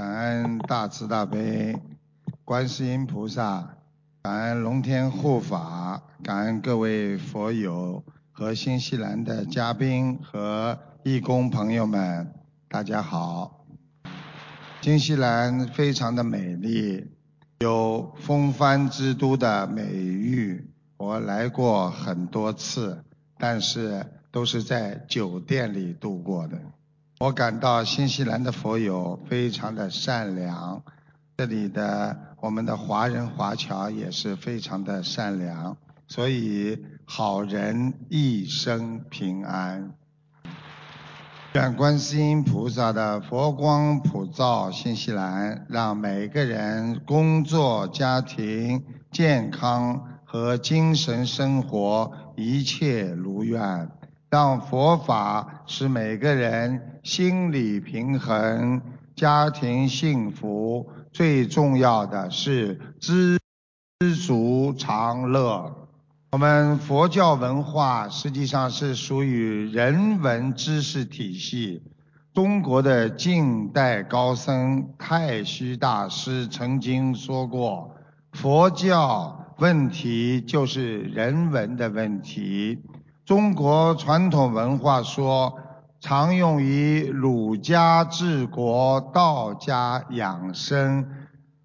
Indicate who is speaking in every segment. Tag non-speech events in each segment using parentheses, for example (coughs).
Speaker 1: 感恩大慈大悲观世音菩萨，感恩龙天护法，感恩各位佛友和新西兰的嘉宾和义工朋友们，大家好。新西兰非常的美丽，有风帆之都的美誉，我来过很多次，但是都是在酒店里度过的。我感到新西兰的佛友非常的善良，这里的我们的华人华侨也是非常的善良，所以好人一生平安。愿观世音菩萨的佛光普照新西兰，让每个人工作、家庭、健康和精神生活一切如愿。让佛法使每个人心理平衡，家庭幸福。最重要的是知知足常乐。我们佛教文化实际上是属于人文知识体系。中国的近代高僧太虚大师曾经说过：“佛教问题就是人文的问题。”中国传统文化说，常用于儒家治国、道家养生、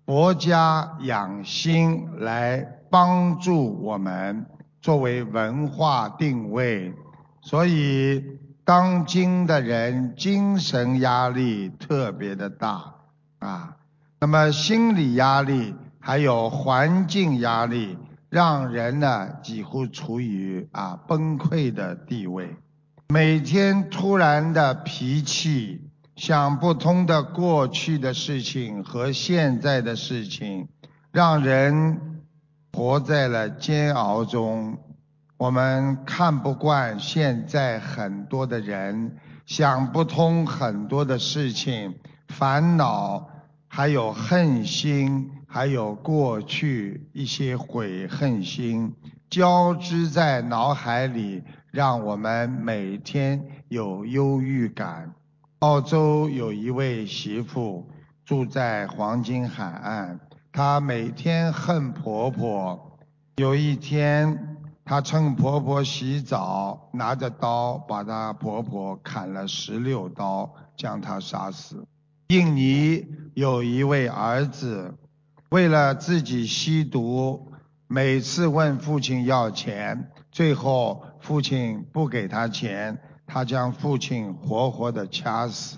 Speaker 1: 佛家养心来帮助我们作为文化定位。所以，当今的人精神压力特别的大啊，那么心理压力还有环境压力。让人呢几乎处于啊崩溃的地位，每天突然的脾气，想不通的过去的事情和现在的事情，让人活在了煎熬中。我们看不惯现在很多的人，想不通很多的事情，烦恼还有恨心。还有过去一些悔恨心交织在脑海里，让我们每天有忧郁感。澳洲有一位媳妇住在黄金海岸，她每天恨婆婆。有一天，她趁婆婆洗澡，拿着刀把她婆婆砍了十六刀，将她杀死。印尼有一位儿子。为了自己吸毒，每次问父亲要钱，最后父亲不给他钱，他将父亲活活的掐死。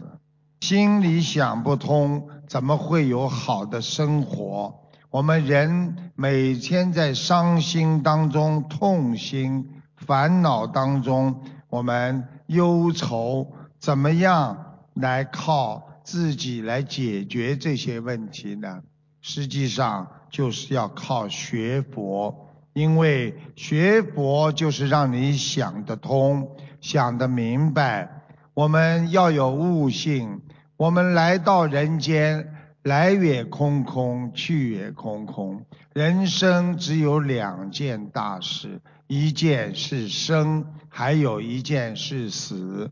Speaker 1: 心里想不通，怎么会有好的生活？我们人每天在伤心当中痛心，烦恼当中，我们忧愁，怎么样来靠自己来解决这些问题呢？实际上就是要靠学佛，因为学佛就是让你想得通、想得明白。我们要有悟性，我们来到人间，来也空空，去也空空。人生只有两件大事，一件是生，还有一件是死。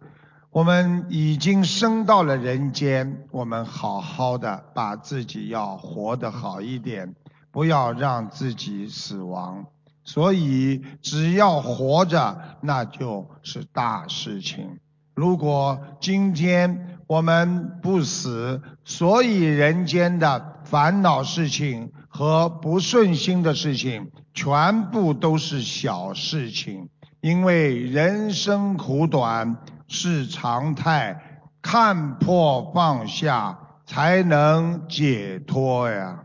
Speaker 1: 我们已经生到了人间，我们好好的把自己要活得好一点，不要让自己死亡。所以只要活着，那就是大事情。如果今天我们不死，所以人间的烦恼事情和不顺心的事情，全部都是小事情。因为人生苦短。是常态，看破放下才能解脱呀！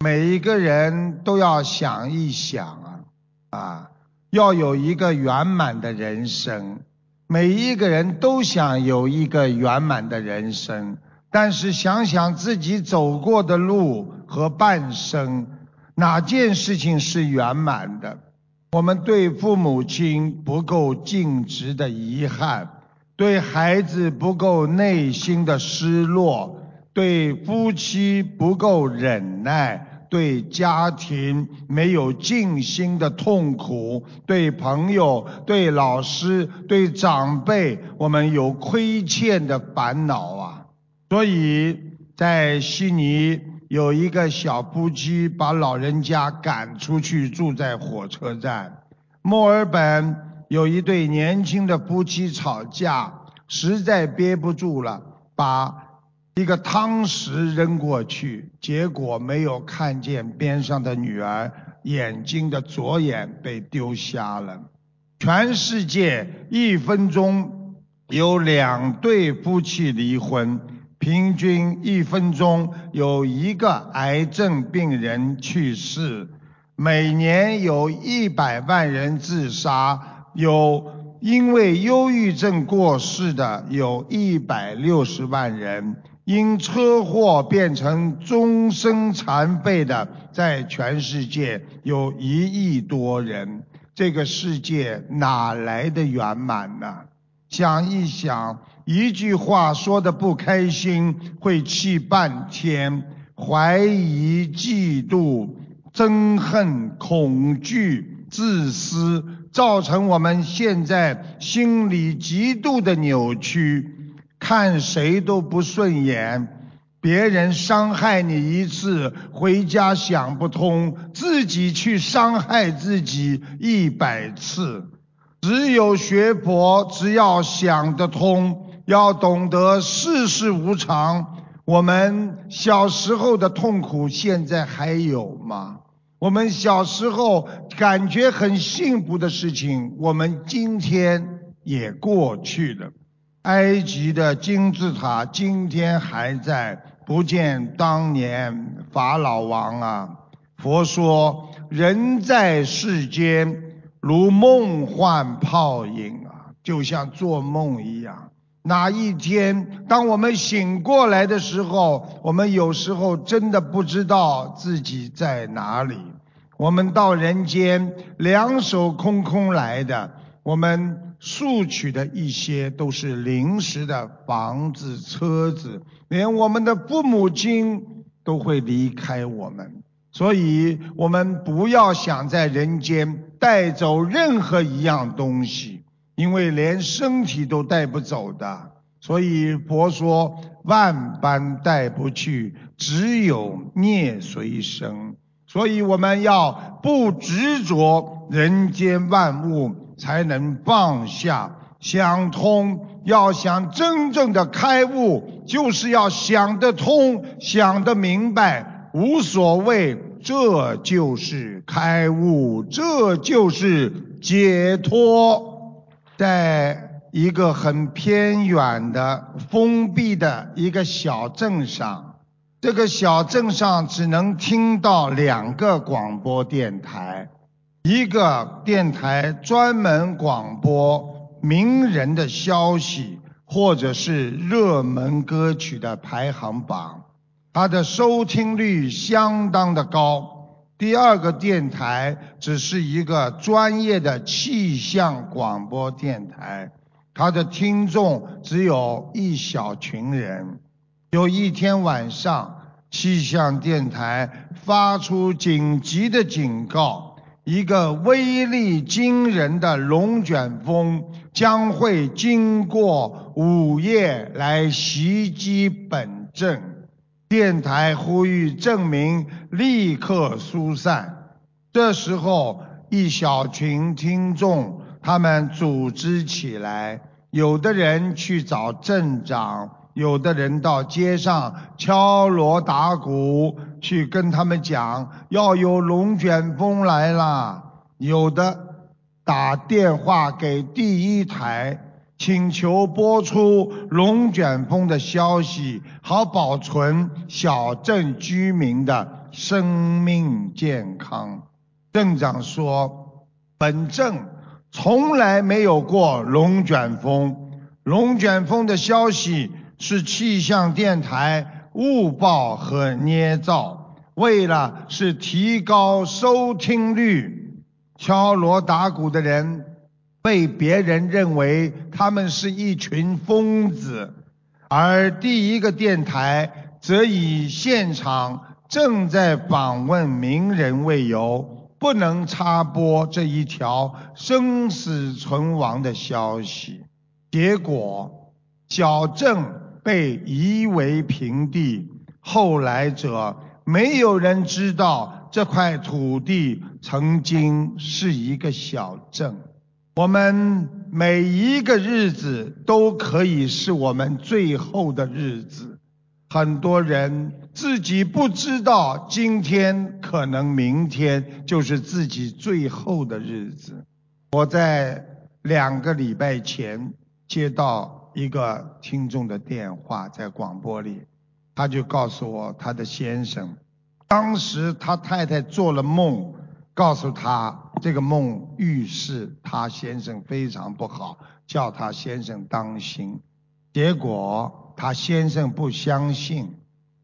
Speaker 1: 每一个人都要想一想啊，啊，要有一个圆满的人生。每一个人都想有一个圆满的人生，但是想想自己走过的路和半生，哪件事情是圆满的？我们对父母亲不够尽职的遗憾。对孩子不够内心的失落，对夫妻不够忍耐，对家庭没有尽心的痛苦，对朋友、对老师、对长辈，我们有亏欠的烦恼啊！所以在悉尼有一个小夫妻把老人家赶出去住在火车站。墨尔本有一对年轻的夫妻吵架，实在憋不住了，把一个汤匙扔过去，结果没有看见边上的女儿眼睛的左眼被丢瞎了。全世界一分钟有两对夫妻离婚，平均一分钟有一个癌症病人去世。每年有一百万人自杀，有因为忧郁症过世的有一百六十万人，因车祸变成终身残废的，在全世界有一亿多人。这个世界哪来的圆满呢？想一想，一句话说的不开心，会气半天，怀疑、嫉妒。憎恨、恐惧、自私，造成我们现在心理极度的扭曲，看谁都不顺眼。别人伤害你一次，回家想不通，自己去伤害自己一百次。只有学佛，只要想得通，要懂得世事无常。我们小时候的痛苦，现在还有吗？我们小时候感觉很幸福的事情，我们今天也过去了。埃及的金字塔今天还在，不见当年法老王啊。佛说，人在世间如梦幻泡影啊，就像做梦一样。哪一天，当我们醒过来的时候，我们有时候真的不知道自己在哪里。我们到人间两手空空来的，我们索取的一些都是临时的房子、车子，连我们的父母亲都会离开我们。所以，我们不要想在人间带走任何一样东西。因为连身体都带不走的，所以佛说万般带不去，只有孽随身。所以我们要不执着人间万物，才能放下、想通。要想真正的开悟，就是要想得通、想得明白，无所谓，这就是开悟，这就是解脱。在一个很偏远的封闭的一个小镇上，这个小镇上只能听到两个广播电台，一个电台专门广播名人的消息或者是热门歌曲的排行榜，它的收听率相当的高。第二个电台只是一个专业的气象广播电台，它的听众只有一小群人。有一天晚上，气象电台发出紧急的警告：一个威力惊人的龙卷风将会经过午夜来袭击本镇。电台呼吁证明立刻疏散。这时候，一小群听众他们组织起来，有的人去找镇长，有的人到街上敲锣打鼓去跟他们讲要有龙卷风来了，有的打电话给第一台。请求播出龙卷风的消息，好保存小镇居民的生命健康。镇长说：“本镇从来没有过龙卷风，龙卷风的消息是气象电台误报和捏造，为了是提高收听率，敲锣打鼓的人。”被别人认为他们是一群疯子，而第一个电台则以现场正在访问名人为由，不能插播这一条生死存亡的消息。结果，小镇被夷为平地，后来者，没有人知道这块土地曾经是一个小镇。我们每一个日子都可以是我们最后的日子。很多人自己不知道，今天可能明天就是自己最后的日子。我在两个礼拜前接到一个听众的电话，在广播里，他就告诉我他的先生，当时他太太做了梦，告诉他这个梦预示他先生非常不好，叫他先生当心。结果。他先生不相信，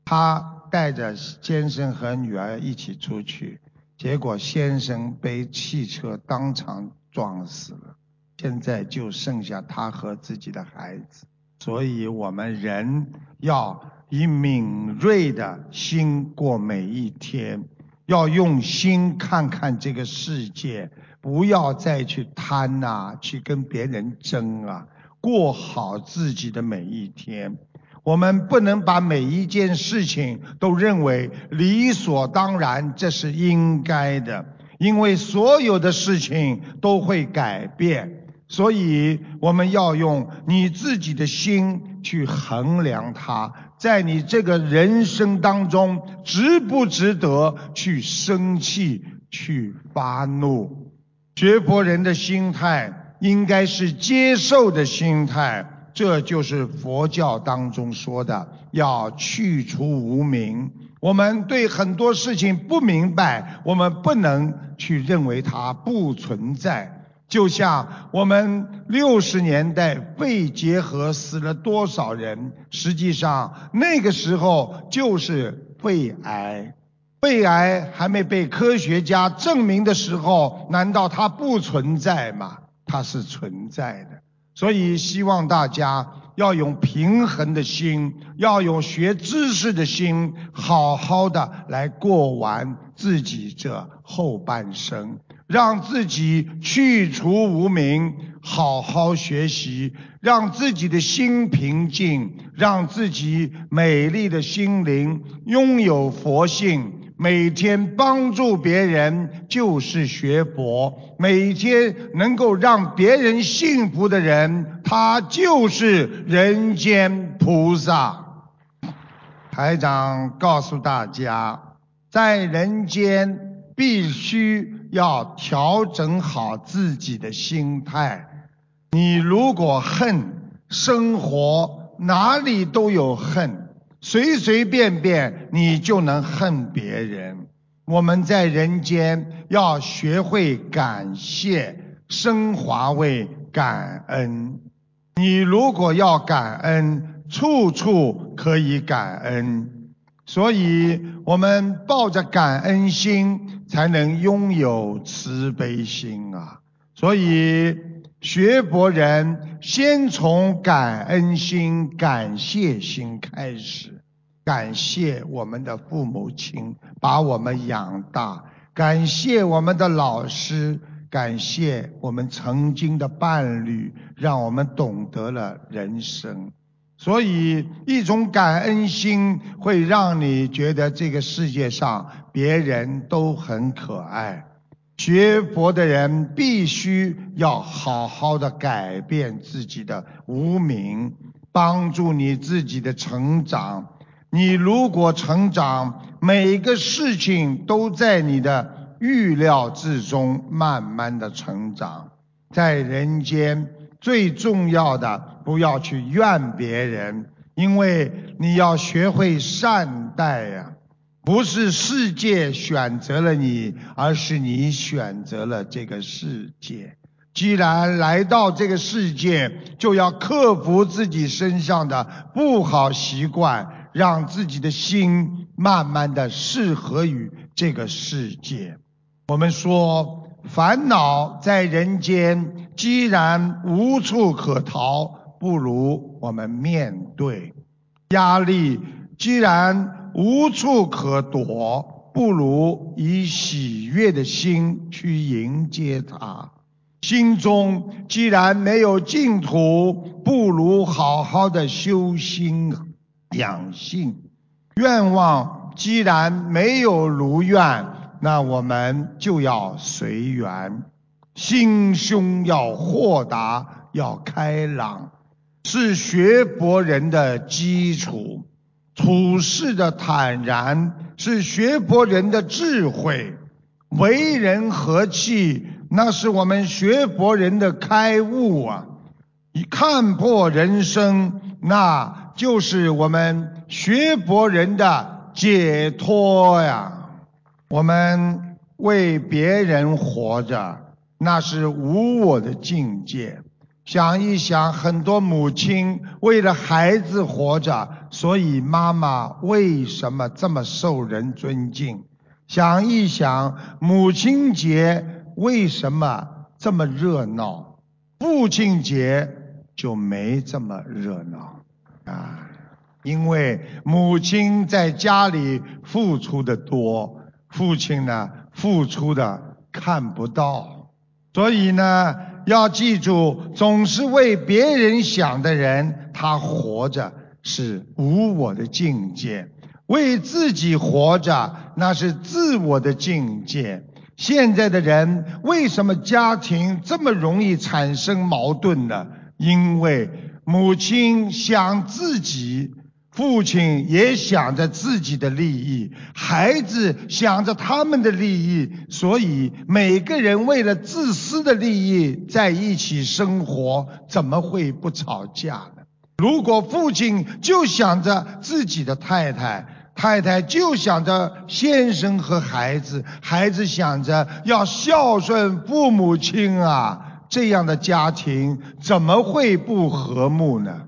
Speaker 1: 他带着先生和女儿一起出去，结果先生被汽车当场撞死了。现在就剩下他和自己的孩子，所以我们人要以敏锐的心过每一天，要用心看看这个世界，不要再去贪呐，去跟别人争啊。过好自己的每一天，我们不能把每一件事情都认为理所当然，这是应该的，因为所有的事情都会改变，所以我们要用你自己的心去衡量它，在你这个人生当中，值不值得去生气、去发怒？学佛人的心态。应该是接受的心态，这就是佛教当中说的要去除无明。我们对很多事情不明白，我们不能去认为它不存在。就像我们六十年代肺结核死了多少人，实际上那个时候就是肺癌，肺癌还没被科学家证明的时候，难道它不存在吗？它是存在的，所以希望大家要用平衡的心，要用学知识的心，好好的来过完自己这后半生，让自己去除无明，好好学习，让自己的心平静，让自己美丽的心灵拥有佛性。每天帮助别人就是学佛，每天能够让别人幸福的人，他就是人间菩萨。台长告诉大家，在人间必须要调整好自己的心态。你如果恨，生活哪里都有恨。随随便便你就能恨别人。我们在人间要学会感谢，升华为感恩。你如果要感恩，处处可以感恩。所以我们抱着感恩心，才能拥有慈悲心啊！所以学佛人先从感恩心、感谢心开始。感谢我们的父母亲把我们养大，感谢我们的老师，感谢我们曾经的伴侣，让我们懂得了人生。所以，一种感恩心会让你觉得这个世界上别人都很可爱。学佛的人必须要好好的改变自己的无名，帮助你自己的成长。你如果成长，每个事情都在你的预料之中，慢慢的成长。在人间最重要的，不要去怨别人，因为你要学会善待呀。不是世界选择了你，而是你选择了这个世界。既然来到这个世界，就要克服自己身上的不好习惯。让自己的心慢慢的适合于这个世界。我们说，烦恼在人间，既然无处可逃，不如我们面对；压力既然无处可躲，不如以喜悦的心去迎接它。心中既然没有净土，不如好好的修心。养性，愿望既然没有如愿，那我们就要随缘，心胸要豁达，要开朗，是学佛人的基础。处事的坦然是学佛人的智慧，为人和气那是我们学佛人的开悟啊！你看破人生，那就是我们学佛人的解脱呀。我们为别人活着，那是无我的境界。想一想，很多母亲为了孩子活着，所以妈妈为什么这么受人尊敬？想一想，母亲节为什么这么热闹？父亲节就没这么热闹啊！因为母亲在家里付出的多，父亲呢付出的看不到，所以呢。要记住，总是为别人想的人，他活着是无我的境界；为自己活着，那是自我的境界。现在的人为什么家庭这么容易产生矛盾呢？因为母亲想自己。父亲也想着自己的利益，孩子想着他们的利益，所以每个人为了自私的利益在一起生活，怎么会不吵架呢？如果父亲就想着自己的太太，太太就想着先生和孩子，孩子想着要孝顺父母亲啊，这样的家庭怎么会不和睦呢？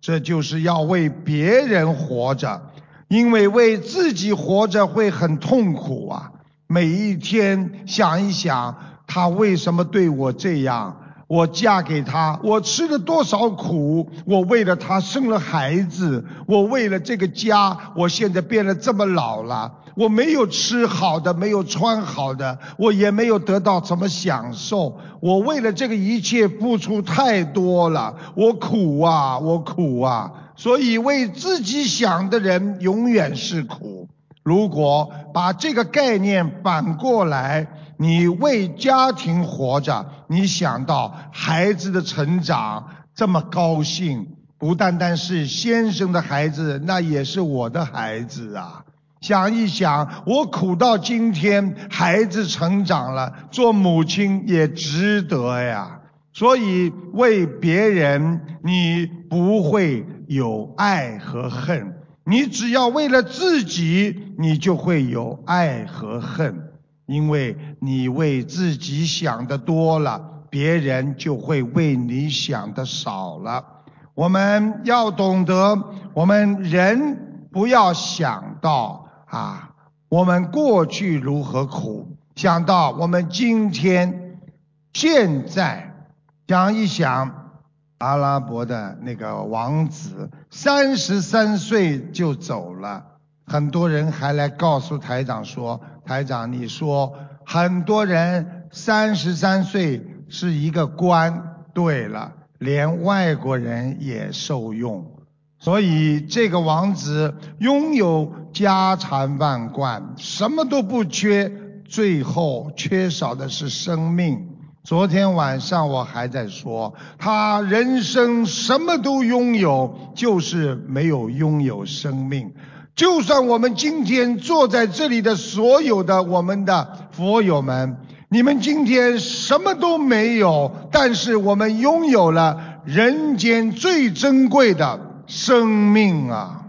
Speaker 1: 这就是要为别人活着，因为为自己活着会很痛苦啊！每一天想一想，他为什么对我这样？我嫁给他，我吃了多少苦？我为了他生了孩子，我为了这个家，我现在变得这么老了。我没有吃好的，没有穿好的，我也没有得到什么享受。我为了这个一切付出太多了，我苦啊，我苦啊！所以为自己想的人永远是苦。如果把这个概念反过来。你为家庭活着，你想到孩子的成长这么高兴，不单单是先生的孩子，那也是我的孩子啊！想一想，我苦到今天，孩子成长了，做母亲也值得呀。所以为别人，你不会有爱和恨；你只要为了自己，你就会有爱和恨。因为你为自己想的多了，别人就会为你想的少了。我们要懂得，我们人不要想到啊，我们过去如何苦，想到我们今天现在，想一想，阿拉伯的那个王子三十三岁就走了。很多人还来告诉台长说：“台长，你说很多人三十三岁是一个官，对了，连外国人也受用。所以这个王子拥有家产万贯，什么都不缺，最后缺少的是生命。昨天晚上我还在说，他人生什么都拥有，就是没有拥有生命。”就算我们今天坐在这里的所有的我们的佛友们，你们今天什么都没有，但是我们拥有了人间最珍贵的生命啊！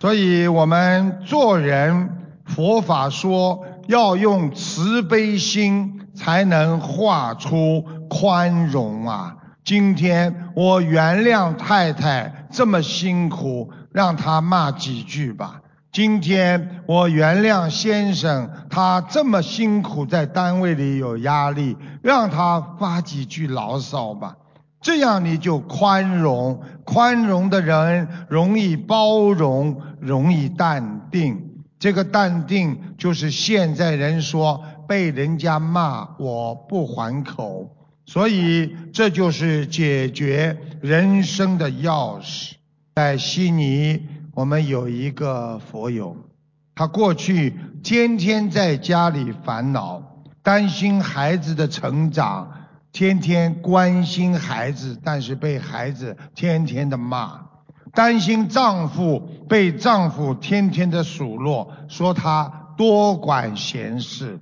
Speaker 1: 所以我们做人，佛法说要用慈悲心才能画出宽容啊！今天我原谅太太这么辛苦，让她骂几句吧。今天我原谅先生，他这么辛苦在单位里有压力，让他发几句牢骚吧。这样你就宽容，宽容的人容易包容，容易淡定。这个淡定就是现在人说被人家骂我不还口，所以这就是解决人生的钥匙。在悉尼。我们有一个佛友，他过去天天在家里烦恼，担心孩子的成长，天天关心孩子，但是被孩子天天的骂，担心丈夫被丈夫天天的数落，说他多管闲事。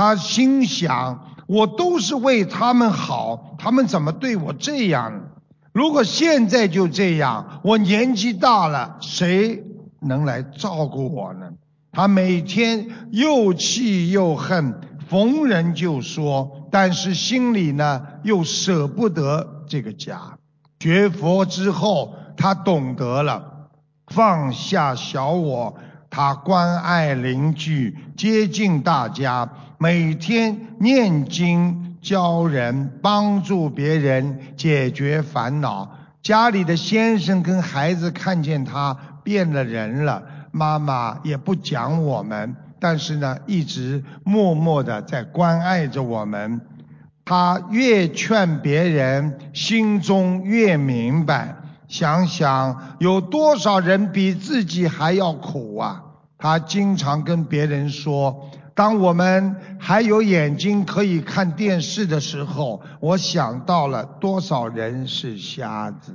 Speaker 1: 他心想：我都是为他们好，他们怎么对我这样？如果现在就这样，我年纪大了，谁能来照顾我呢？他每天又气又恨，逢人就说，但是心里呢又舍不得这个家。学佛之后，他懂得了放下小我，他关爱邻居，接近大家，每天念经。教人帮助别人解决烦恼，家里的先生跟孩子看见他变了人了，妈妈也不讲我们，但是呢，一直默默的在关爱着我们。他越劝别人，心中越明白。想想有多少人比自己还要苦啊！他经常跟别人说。当我们还有眼睛可以看电视的时候，我想到了多少人是瞎子；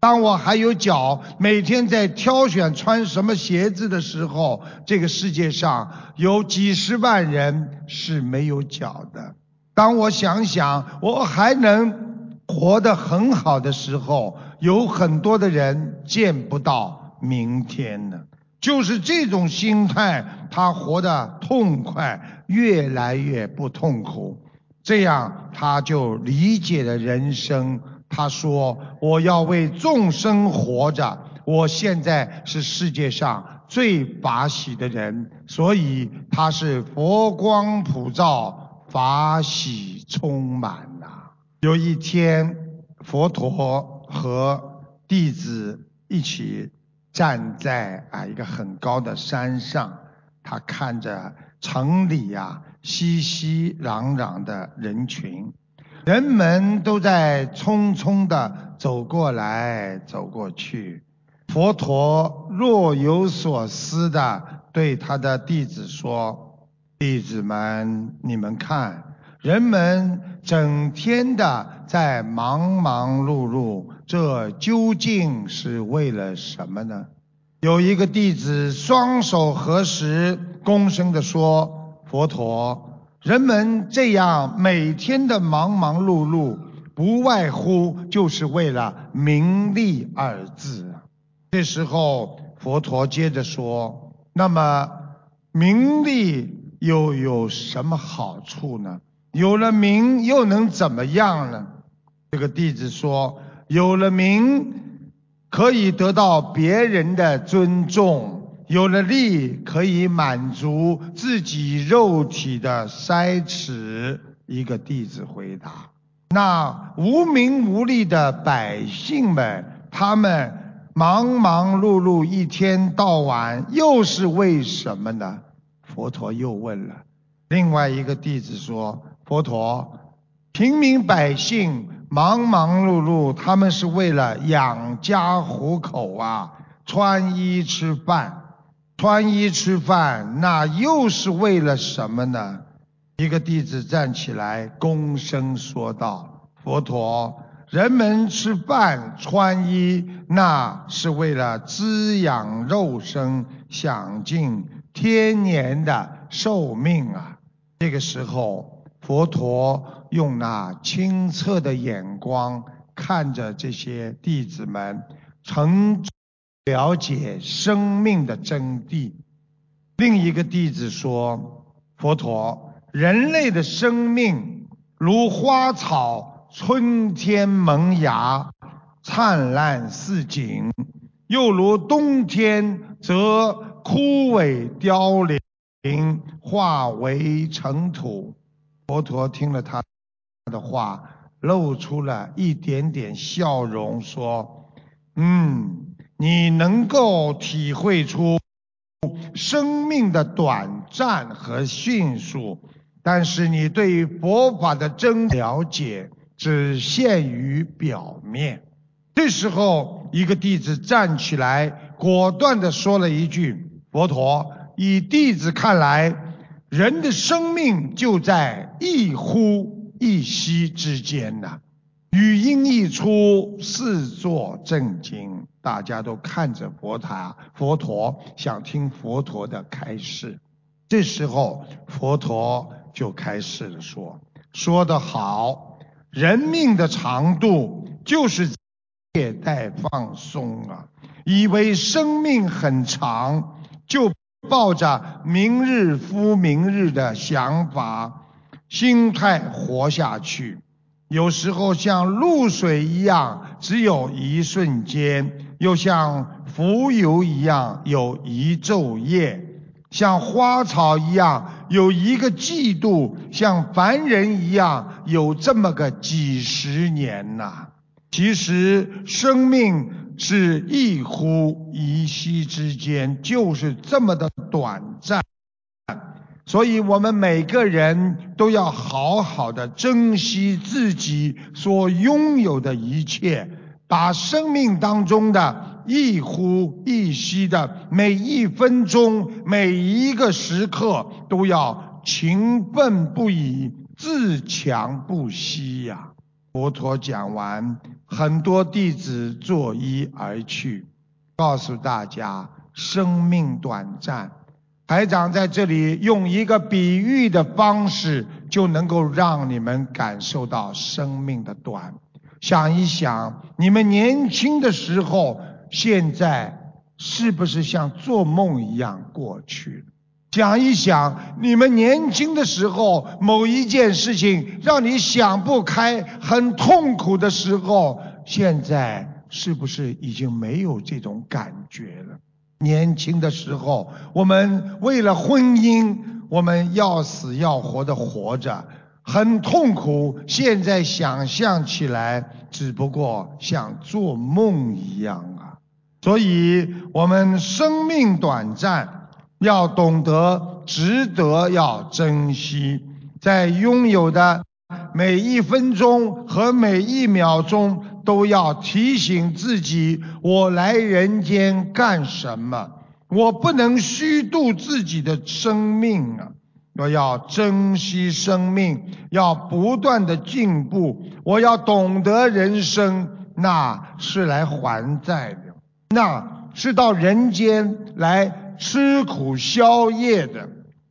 Speaker 1: 当我还有脚，每天在挑选穿什么鞋子的时候，这个世界上有几十万人是没有脚的。当我想想我还能活得很好的时候，有很多的人见不到明天呢。就是这种心态，他活得痛快，越来越不痛苦，这样他就理解了人生。他说：“我要为众生活着，我现在是世界上最法喜的人，所以他是佛光普照，法喜充满呐。”有一天，佛陀和弟子一起。站在啊一个很高的山上，他看着城里呀熙熙攘攘的人群，人们都在匆匆的走过来走过去。佛陀若有所思的对他的弟子说：“弟子们，你们看，人们整天的在忙忙碌碌。”这究竟是为了什么呢？有一个弟子双手合十，躬身地说：“佛陀，人们这样每天的忙忙碌碌，不外乎就是为了名利二字啊。”这时候，佛陀接着说：“那么，名利又有什么好处呢？有了名又能怎么样呢？”这个弟子说。有了名，可以得到别人的尊重；有了利，可以满足自己肉体的塞齿。一个弟子回答：“那无名无利的百姓们，他们忙忙碌碌一天到晚，又是为什么呢？”佛陀又问了。另外一个弟子说：“佛陀，平民百姓。”忙忙碌碌，他们是为了养家糊口啊，穿衣吃饭，穿衣吃饭，那又是为了什么呢？一个弟子站起来，躬身说道：“佛陀，人们吃饭穿衣，那是为了滋养肉身，享尽天年的寿命啊。”这个时候，佛陀。用那清澈的眼光看着这些弟子们，曾了解生命的真谛。另一个弟子说：“佛陀，人类的生命如花草，春天萌芽，灿烂似锦；又如冬天，则枯萎凋零，化为尘土。”佛陀听了他。的话露出了一点点笑容，说：“嗯，你能够体会出生命的短暂和迅速，但是你对佛法的真了解只限于表面。”这时候，一个弟子站起来，果断地说了一句：“佛陀，以弟子看来，人的生命就在一呼一吸之间呐。”语音一出，四座震惊，大家都看着佛塔，佛陀想听佛陀的开示。这时候，佛陀就开始了说：“说得好，人命的长度就是懈怠放松啊！以为生命很长，就抱着明日复明日的想法、心态活下去。有时候像露水一样，只有一瞬间；又像浮游一样，有一昼夜。”像花草一样有一个季度，像凡人一样有这么个几十年呐。其实生命是一呼一吸之间，就是这么的短暂。所以我们每个人都要好好的珍惜自己所拥有的一切，把生命当中的。一呼一吸的每一分钟、每一个时刻，都要勤奋不已、自强不息呀！佛陀讲完，很多弟子作揖而去，告诉大家：生命短暂。台长在这里用一个比喻的方式，就能够让你们感受到生命的短。想一想，你们年轻的时候。现在是不是像做梦一样过去了？想一想，你们年轻的时候，某一件事情让你想不开、很痛苦的时候，现在是不是已经没有这种感觉了？年轻的时候，我们为了婚姻，我们要死要活的活着，很痛苦。现在想象起来，只不过像做梦一样啊。所以，我们生命短暂，要懂得值得，要珍惜，在拥有的每一分钟和每一秒钟，都要提醒自己：我来人间干什么？我不能虚度自己的生命啊！我要珍惜生命，要不断的进步。我要懂得人生，那是来还债的。那是到人间来吃苦消业的，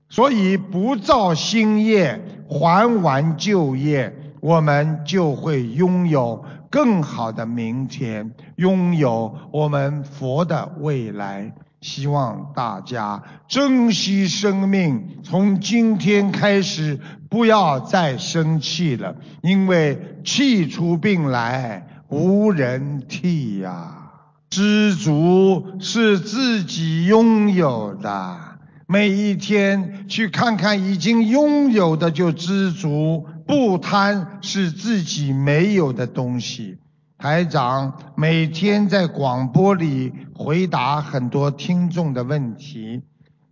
Speaker 1: 所以不造新业，还完旧业，我们就会拥有更好的明天，拥有我们佛的未来。希望大家珍惜生命，从今天开始不要再生气了，因为气出病来无人替呀。知足是自己拥有的，每一天去看看已经拥有的就知足，不贪是自己没有的东西。台长每天在广播里回答很多听众的问题，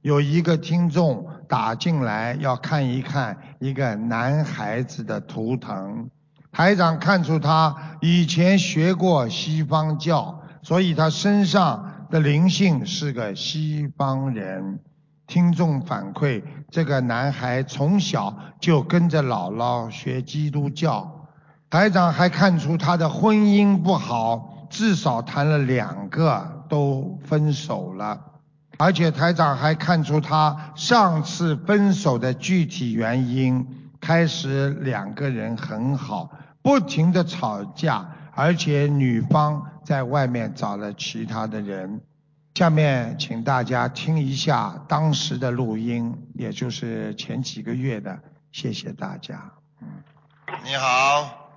Speaker 1: 有一个听众打进来要看一看一个男孩子的图腾，台长看出他以前学过西方教。所以他身上的灵性是个西方人。听众反馈，这个男孩从小就跟着姥姥学基督教。台长还看出他的婚姻不好，至少谈了两个都分手了。而且台长还看出他上次分手的具体原因，开始两个人很好，不停的吵架。而且女方在外面找了其他的人。下面请大家听一下当时的录音，也就是前几个月的。谢谢大家。你好。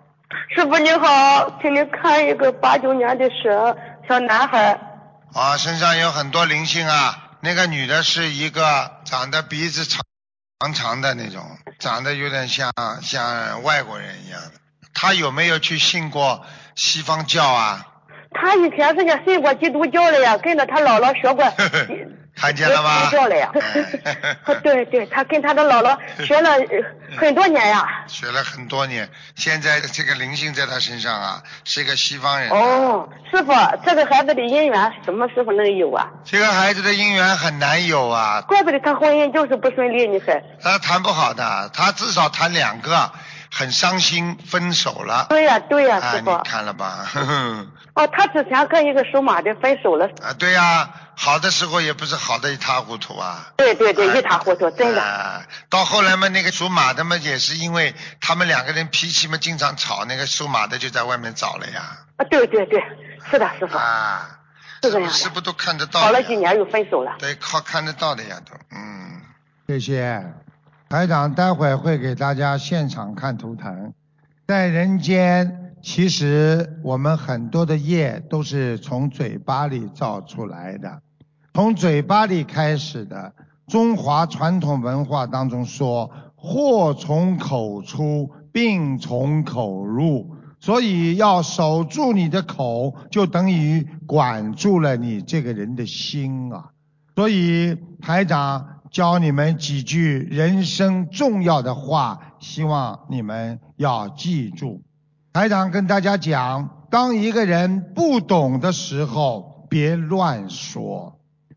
Speaker 2: 师傅你好，请您看一个八九年的蛇小男孩。
Speaker 1: 啊，身上有很多灵性啊。那个女的是一个长得鼻子长长长的那种，长得有点像像外国人一样的。她有没有去信过？西方教啊，
Speaker 2: 他以前是个信过基督教的呀，跟着他姥姥学过 (laughs)
Speaker 3: 看见了吗？
Speaker 2: 基督教了呀。(laughs) 对对，他跟他的姥姥 (laughs) 学了很多年呀。
Speaker 3: 学了很多年，现在这个灵性在他身上啊，是一个西方人。
Speaker 2: 哦，师傅，这个孩子的姻缘什么时候能有啊？
Speaker 3: 这个孩子的姻缘很难有啊。
Speaker 2: 怪不得他婚姻就是不顺利，你看。
Speaker 3: 他谈不好的，他至少谈两个，很伤心，分手了。
Speaker 2: 对呀对呀，师傅。
Speaker 3: 你看了吧？
Speaker 2: 哦，他之前跟一个属马的分手了。
Speaker 3: 啊，对呀。好的时候也不是好的一塌糊涂啊！
Speaker 2: 对对对，一塌糊涂，真的。
Speaker 3: 啊到后来嘛，那个属马的嘛，也是因为他们两个人脾气嘛，经常吵，那个属马的就在外面找了呀。
Speaker 2: 啊，对对对，是的，师傅。
Speaker 3: 啊，
Speaker 2: 是这样
Speaker 3: 是不是都看得到？
Speaker 2: 吵了几年又分手了。
Speaker 3: 对，靠看得到的呀，都。嗯。
Speaker 1: 谢谢，台长，待会会给大家现场看图腾，在人间。其实我们很多的业都是从嘴巴里造出来的，从嘴巴里开始的。中华传统文化当中说，祸从口出，病从口入，所以要守住你的口，就等于管住了你这个人的心啊。所以台长教你们几句人生重要的话，希望你们要记住。台长跟大家讲，当一个人不懂的时候，别乱说；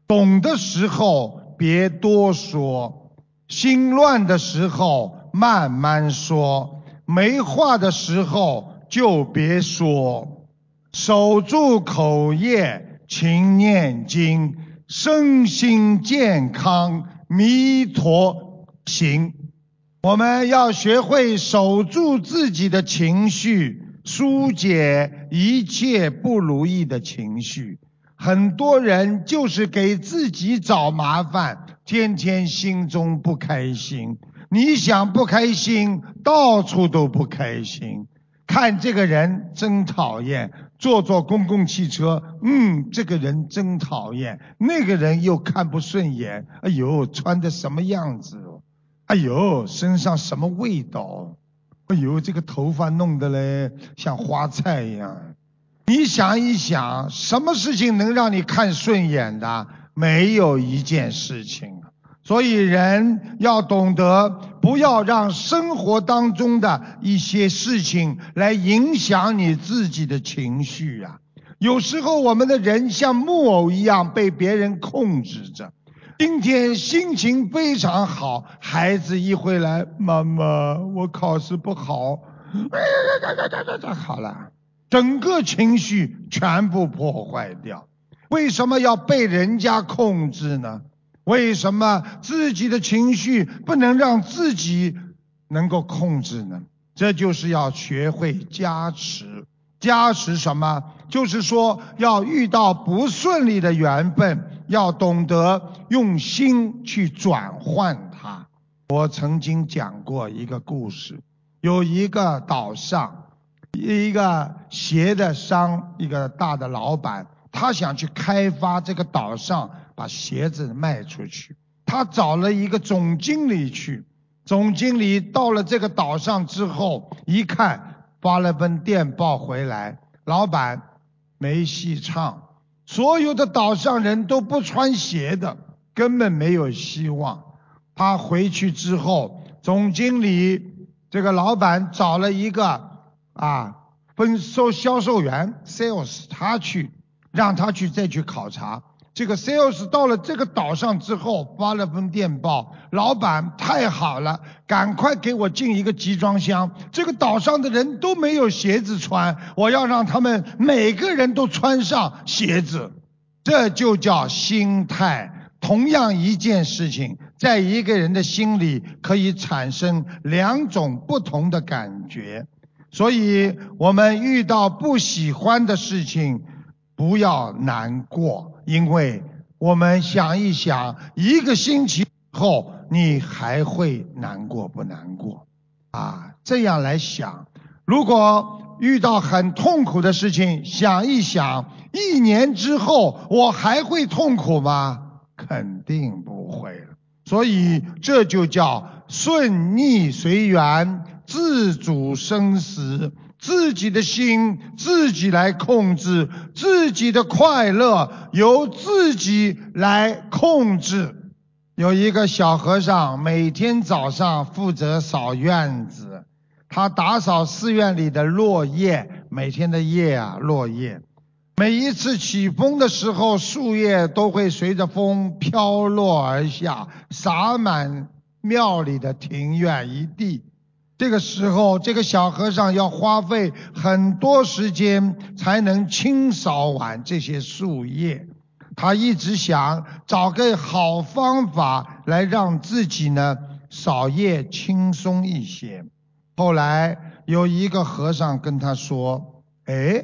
Speaker 1: 懂的时候，别多说；心乱的时候，慢慢说；没话的时候，就别说。守住口业，勤念经，身心健康，弥陀行。我们要学会守住自己的情绪，疏解一切不如意的情绪。很多人就是给自己找麻烦，天天心中不开心。你想不开心，到处都不开心。看这个人真讨厌，坐坐公共汽车，嗯，这个人真讨厌。那个人又看不顺眼，哎呦，穿的什么样子？哎呦，身上什么味道？哎呦，这个头发弄得嘞像花菜一样。你想一想，什么事情能让你看顺眼的？没有一件事情。所以人要懂得，不要让生活当中的一些事情来影响你自己的情绪呀。有时候我们的人像木偶一样被别人控制着。今天心情非常好，孩子一回来，妈妈，我考试不好，(laughs) 好了，整个情绪全部破坏掉。为什么要被人家控制呢？为什么自己的情绪不能让自己能够控制呢？这就是要学会加持。加持什么？就是说，要遇到不顺利的缘分，要懂得用心去转换它。我曾经讲过一个故事，有一个岛上，一个鞋的商，一个大的老板，他想去开发这个岛上，把鞋子卖出去。他找了一个总经理去，总经理到了这个岛上之后，一看。发了份电报回来，老板没戏唱，所有的岛上人都不穿鞋的，根本没有希望。他回去之后，总经理这个老板找了一个啊分售销售员 sales，他去让他去再去考察。这个 sales 到了这个岛上之后，发了封电报，老板太好了，赶快给我进一个集装箱。这个岛上的人都没有鞋子穿，我要让他们每个人都穿上鞋子。这就叫心态。同样一件事情，在一个人的心里可以产生两种不同的感觉。所以，我们遇到不喜欢的事情，不要难过。因为我们想一想，一个星期后你还会难过不难过？啊，这样来想，如果遇到很痛苦的事情，想一想，一年之后我还会痛苦吗？肯定不会了。所以这就叫顺逆随缘，自主生死。自己的心自己来控制，自己的快乐由自己来控制。有一个小和尚，每天早上负责扫院子，他打扫寺院里的落叶，每天的叶啊，落叶。每一次起风的时候，树叶都会随着风飘落而下，洒满庙里的庭院一地。这个时候，这个小和尚要花费很多时间才能清扫完这些树叶。他一直想找个好方法来让自己呢扫叶轻松一些。后来有一个和尚跟他说：“哎，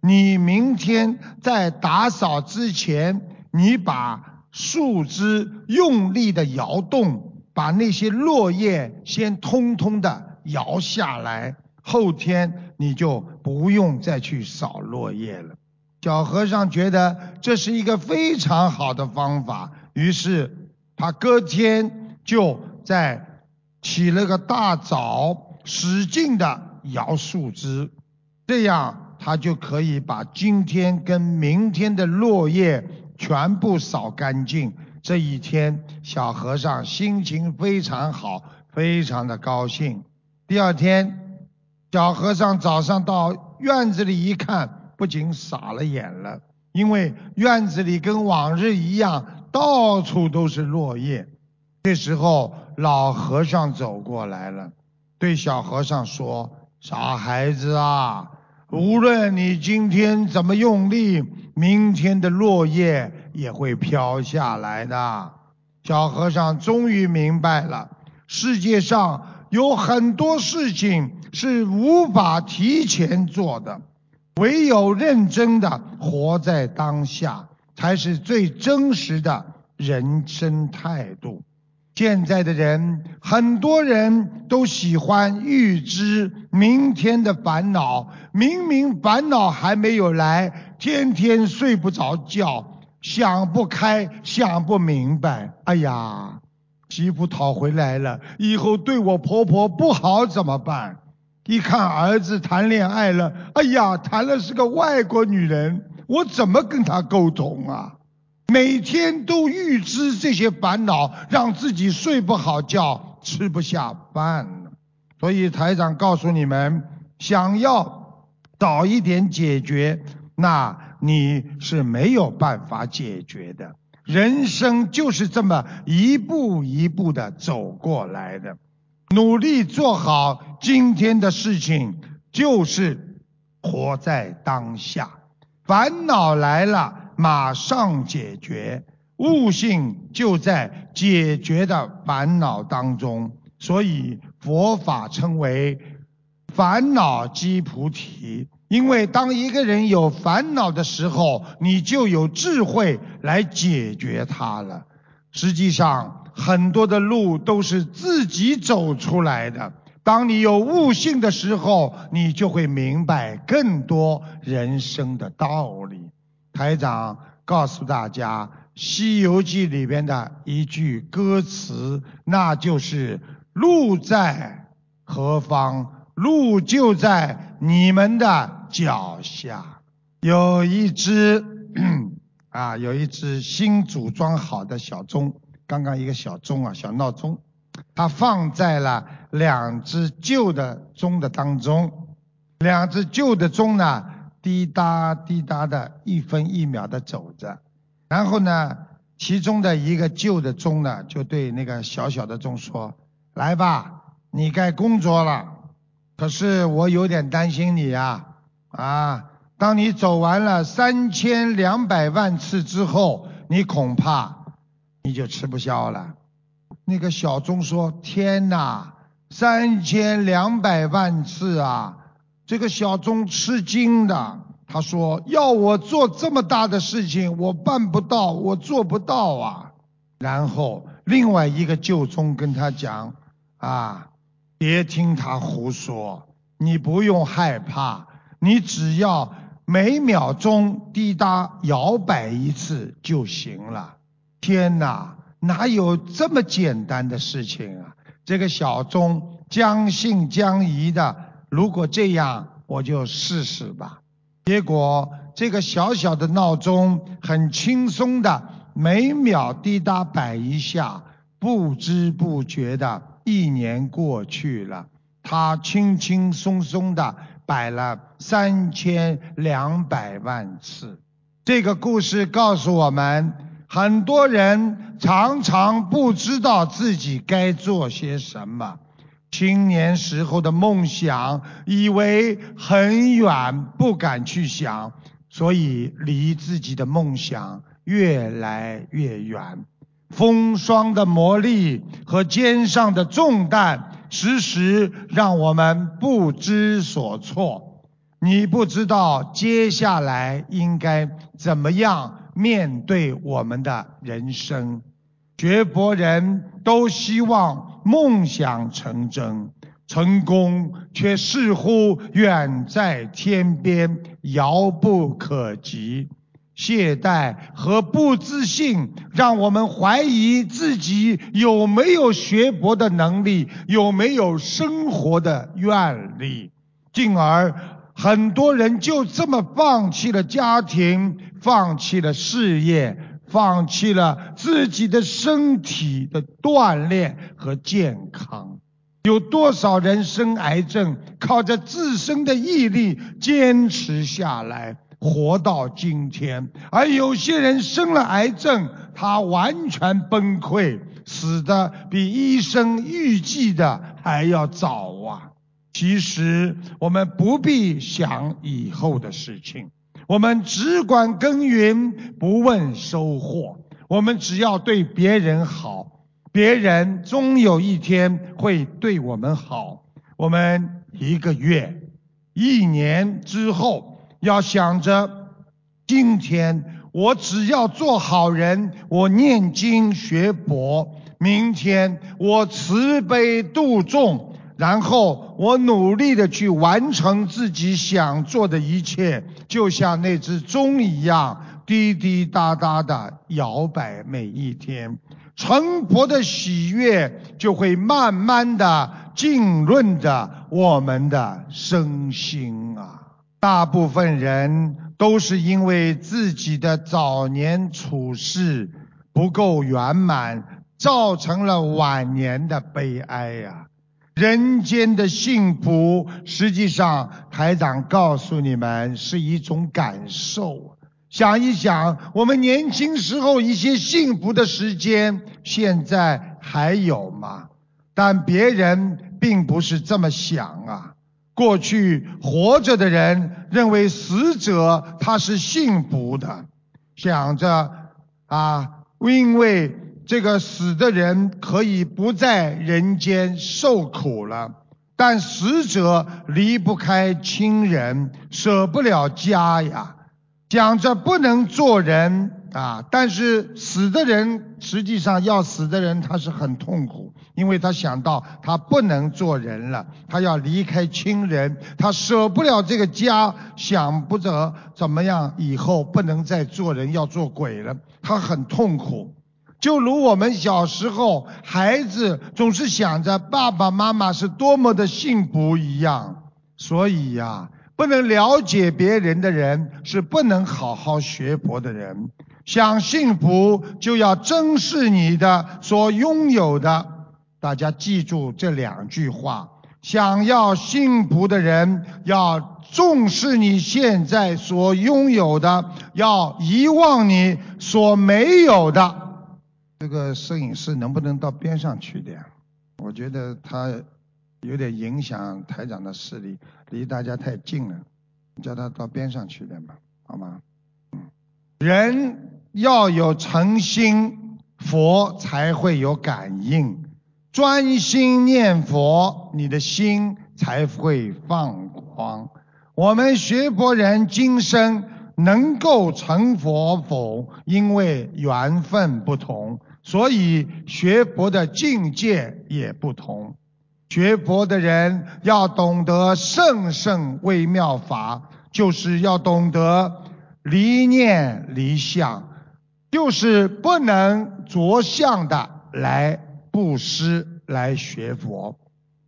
Speaker 1: 你明天在打扫之前，你把树枝用力的摇动，把那些落叶先通通的。”摇下来，后天你就不用再去扫落叶了。小和尚觉得这是一个非常好的方法，于是他隔天就在起了个大早，使劲的摇树枝，这样他就可以把今天跟明天的落叶全部扫干净。这一天，小和尚心情非常好，非常的高兴。第二天，小和尚早上到院子里一看，不仅傻了眼了，因为院子里跟往日一样，到处都是落叶。这时候，老和尚走过来了，对小和尚说：“傻孩子啊，无论你今天怎么用力，明天的落叶也会飘下来的。”小和尚终于明白了，世界上。有很多事情是无法提前做的，唯有认真的活在当下，才是最真实的人生态度。现在的人，很多人都喜欢预知明天的烦恼，明明烦恼还没有来，天天睡不着觉，想不开，想不明白。哎呀！媳妇讨回来了，以后对我婆婆不好怎么办？一看儿子谈恋爱了，哎呀，谈了是个外国女人，我怎么跟她沟通啊？每天都预知这些烦恼，让自己睡不好觉，吃不下饭。所以台长告诉你们，想要早一点解决，那你是没有办法解决的。人生就是这么一步一步的走过来的，努力做好今天的事情，就是活在当下。烦恼来了，马上解决，悟性就在解决的烦恼当中。所以佛法称为烦恼即菩提。因为当一个人有烦恼的时候，你就有智慧来解决它了。实际上，很多的路都是自己走出来的。当你有悟性的时候，你就会明白更多人生的道理。台长告诉大家，《西游记》里边的一句歌词，那就是“路在何方”。路就在你们的脚下，有一只 (coughs) 啊，有一只新组装好的小钟，刚刚一个小钟啊，小闹钟，它放在了两只旧的钟的当中，两只旧的钟呢，滴答滴答的一分一秒的走着，然后呢，其中的一个旧的钟呢，就对那个小小的钟说：“来吧，你该工作了。”可是我有点担心你呀，啊！当你走完了三千两百万次之后，你恐怕你就吃不消了。那个小钟说：“天哪，三千两百万次啊！”这个小钟吃惊的，他说：“要我做这么大的事情，我办不到，我做不到啊。”然后另外一个旧钟跟他讲：“啊。”别听他胡说，你不用害怕，你只要每秒钟滴答摇摆一次就行了。天哪，哪有这么简单的事情啊？这个小钟将信将疑的，如果这样，我就试试吧。结果这个小小的闹钟很轻松的，每秒滴答摆一下，不知不觉的一年过去了，它轻轻松松的摆了三千两百万次。这个故事告诉我们，很多人常常不知道自己该做些什么。青年时候的梦想，以为很远，不敢去想，所以离自己的梦想越来越远。风霜的磨砺和肩上的重担，时时让我们不知所措。你不知道接下来应该怎么样面对我们的人生。学佛人都希望梦想成真，成功却似乎远在天边，遥不可及。懈怠和不自信让我们怀疑自己有没有学佛的能力，有没有生活的愿力，进而很多人就这么放弃了家庭，放弃了事业。放弃了自己的身体的锻炼和健康，有多少人生癌症，靠着自身的毅力坚持下来，活到今天；而有些人生了癌症，他完全崩溃，死的比医生预计的还要早啊！其实我们不必想以后的事情。我们只管耕耘，不问收获。我们只要对别人好，别人终有一天会对我们好。我们一个月、一年之后，要想着今天我只要做好人，我念经学佛；明天我慈悲度众。然后我努力的去完成自己想做的一切，就像那只钟一样，滴滴答答的摇摆每一天。成佛的喜悦就会慢慢的浸润着我们的身心啊！大部分人都是因为自己的早年处事不够圆满，造成了晚年的悲哀呀。人间的幸福，实际上台长告诉你们是一种感受。想一想，我们年轻时候一些幸福的时间，现在还有吗？但别人并不是这么想啊。过去活着的人认为死者他是幸福的，想着啊，因为。这个死的人可以不在人间受苦了，但死者离不开亲人，舍不了家呀。讲着不能做人啊，但是死的人实际上要死的人他是很痛苦，因为他想到他不能做人了，他要离开亲人，他舍不了这个家，想不着怎么样以后不能再做人，要做鬼了，他很痛苦。就如我们小时候，孩子总是想着爸爸妈妈是多么的幸福一样，所以呀，不能了解别人的人是不能好好学佛的人。想幸福，就要珍视你的所拥有的。大家记住这两句话：想要幸福的人，要重视你现在所拥有的，要遗忘你所没有的。这个摄影师能不能到边上去点？我觉得他有点影响台长的视力，离大家太近了，叫他到边上去点吧，好吗？嗯，人要有诚心，佛才会有感应。专心念佛，你的心才会放光。我们学佛人今生能够成佛否？因为缘分不同。所以学佛的境界也不同，学佛的人要懂得圣圣微妙法，就是要懂得离念离相，就是不能着相的来布施来学佛。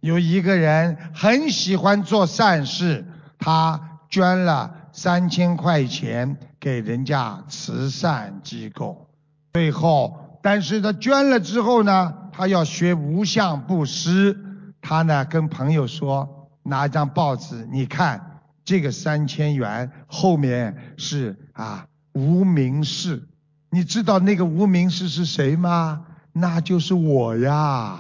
Speaker 1: 有一个人很喜欢做善事。他捐了三千块钱给人家慈善机构。最后，但是他捐了之后呢，他要学无相布施。他呢跟朋友说，拿一张报纸，你看这个三千元后面是啊无名氏，你知道那个无名氏是谁吗？那就是我呀。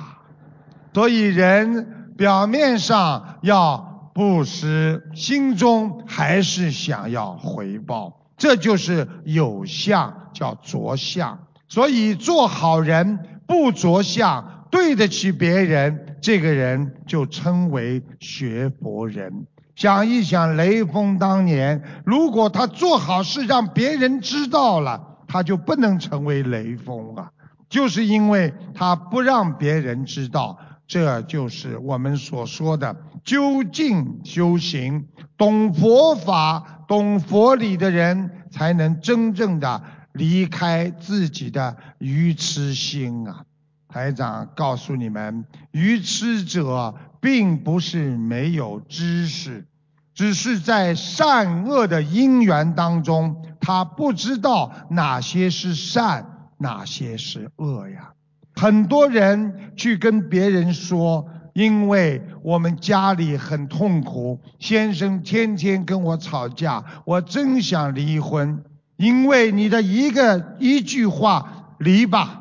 Speaker 1: 所以人表面上要布施，心中还是想要回报，这就是有相叫着相。所以做好人不着相，对得起别人，这个人就称为学佛人。想一想，雷锋当年，如果他做好事让别人知道了，他就不能成为雷锋啊，就是因为他不让别人知道。这就是我们所说的究竟修行，懂佛法、懂佛理的人，才能真正的离开自己的愚痴心啊！台长告诉你们，愚痴者并不是没有知识，只是在善恶的因缘当中，他不知道哪些是善，哪些是恶呀。很多人去跟别人说，因为我们家里很痛苦，先生天天跟我吵架，我真想离婚。因为你的一个一句话，离吧，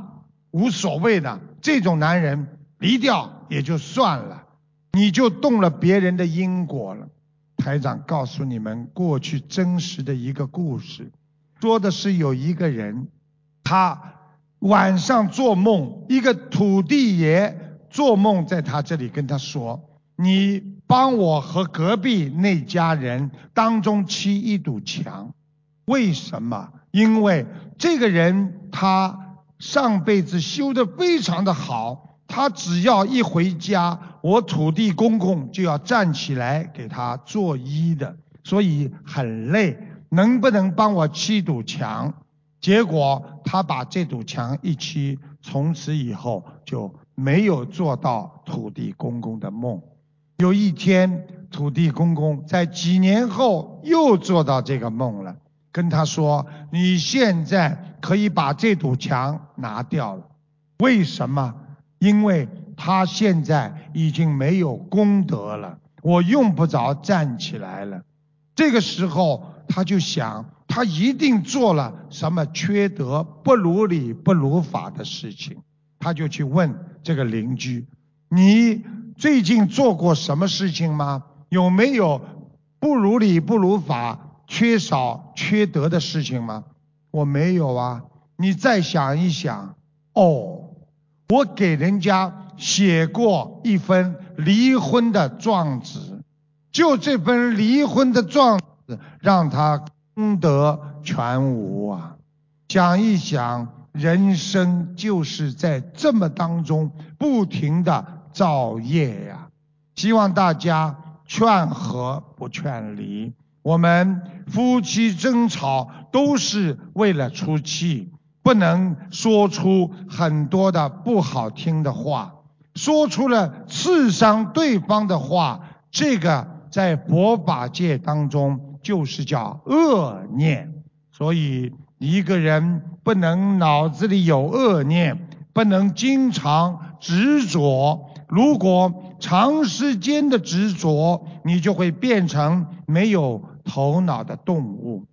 Speaker 1: 无所谓的，这种男人离掉也就算了，你就动了别人的因果了。台长告诉你们过去真实的一个故事，说的是有一个人，他。晚上做梦，一个土地爷做梦在他这里跟他说：“你帮我和隔壁那家人当中砌一堵墙。为什么？因为这个人他上辈子修的非常的好，他只要一回家，我土地公公就要站起来给他作揖的，所以很累。能不能帮我砌堵墙？”结果他把这堵墙一砌，从此以后就没有做到土地公公的梦。有一天，土地公公在几年后又做到这个梦了，跟他说：“你现在可以把这堵墙拿掉了。为什么？因为他现在已经没有功德了，我用不着站起来了。”这个时候，他就想。他一定做了什么缺德、不如理、不如法的事情，他就去问这个邻居：“你最近做过什么事情吗？有没有不如理、不如法、缺少缺德的事情吗？”“我没有啊。”“你再想一想。”“哦，我给人家写过一份离婚的状纸，就这份离婚的状纸让他。”功德全无啊！想一想，人生就是在这么当中不停的造业呀。希望大家劝和不劝离。我们夫妻争吵都是为了出气，不能说出很多的不好听的话，说出了刺伤对方的话，这个在佛法界当中。就是叫恶念，所以一个人不能脑子里有恶念，不能经常执着。如果长时间的执着，你就会变成没有头脑的动物。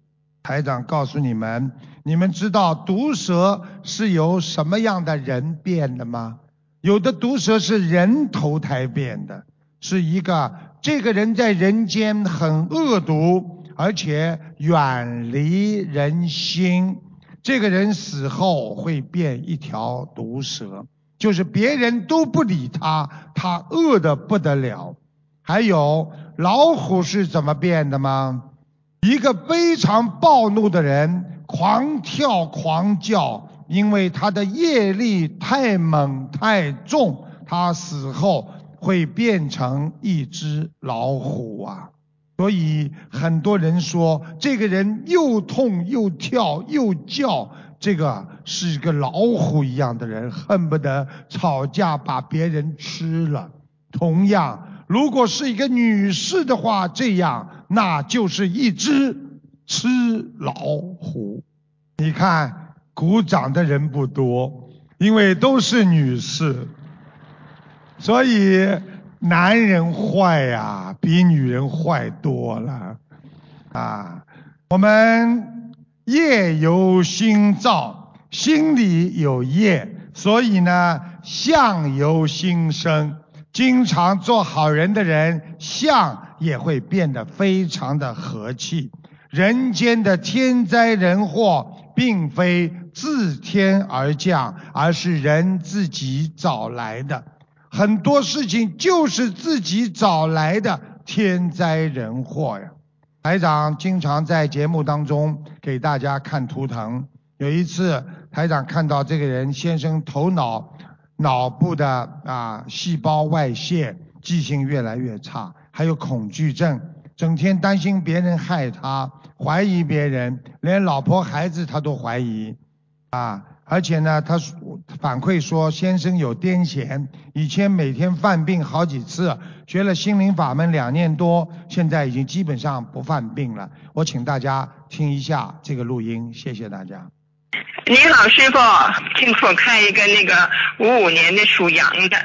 Speaker 1: 台长告诉你们，你们知道毒蛇是由什么样的人变的吗？有的毒蛇是人投胎变的，是一个这个人在人间很恶毒。而且远离人心，这个人死后会变一条毒蛇，就是别人都不理他，他饿得不得了。还有老虎是怎么变的吗？一个非常暴怒的人，狂跳狂叫，因为他的业力太猛太重，他死后会变成一只老虎啊。所以很多人说，这个人又痛又跳又叫，这个是一个老虎一样的人，恨不得吵架把别人吃了。同样，如果是一个女士的话，这样那就是一只吃老虎。你看，鼓掌的人不多，因为都是女士，所以男人坏呀，比女人坏多了啊。我们业由心造，心里有业，所以呢，相由心生。经常做好人的人，相也会变得非常的和气。人间的天灾人祸，并非自天而降，而是人自己找来的。很多事情就是自己找来的天灾人祸呀。台长经常在节目当中给大家看图腾。有一次，台长看到这个人先生头脑。脑部的啊细胞外泄，记性越来越差，还有恐惧症，整天担心别人害他，怀疑别人，连老婆孩子他都怀疑，啊，而且呢，他反馈说先生有癫痫，以前每天犯病好几次，学了心灵法门两年多，现在已经基本上不犯病了。我请大家听一下这个录音，谢谢大家。
Speaker 4: 你好，师傅，请给我看一个那个五五年的属羊的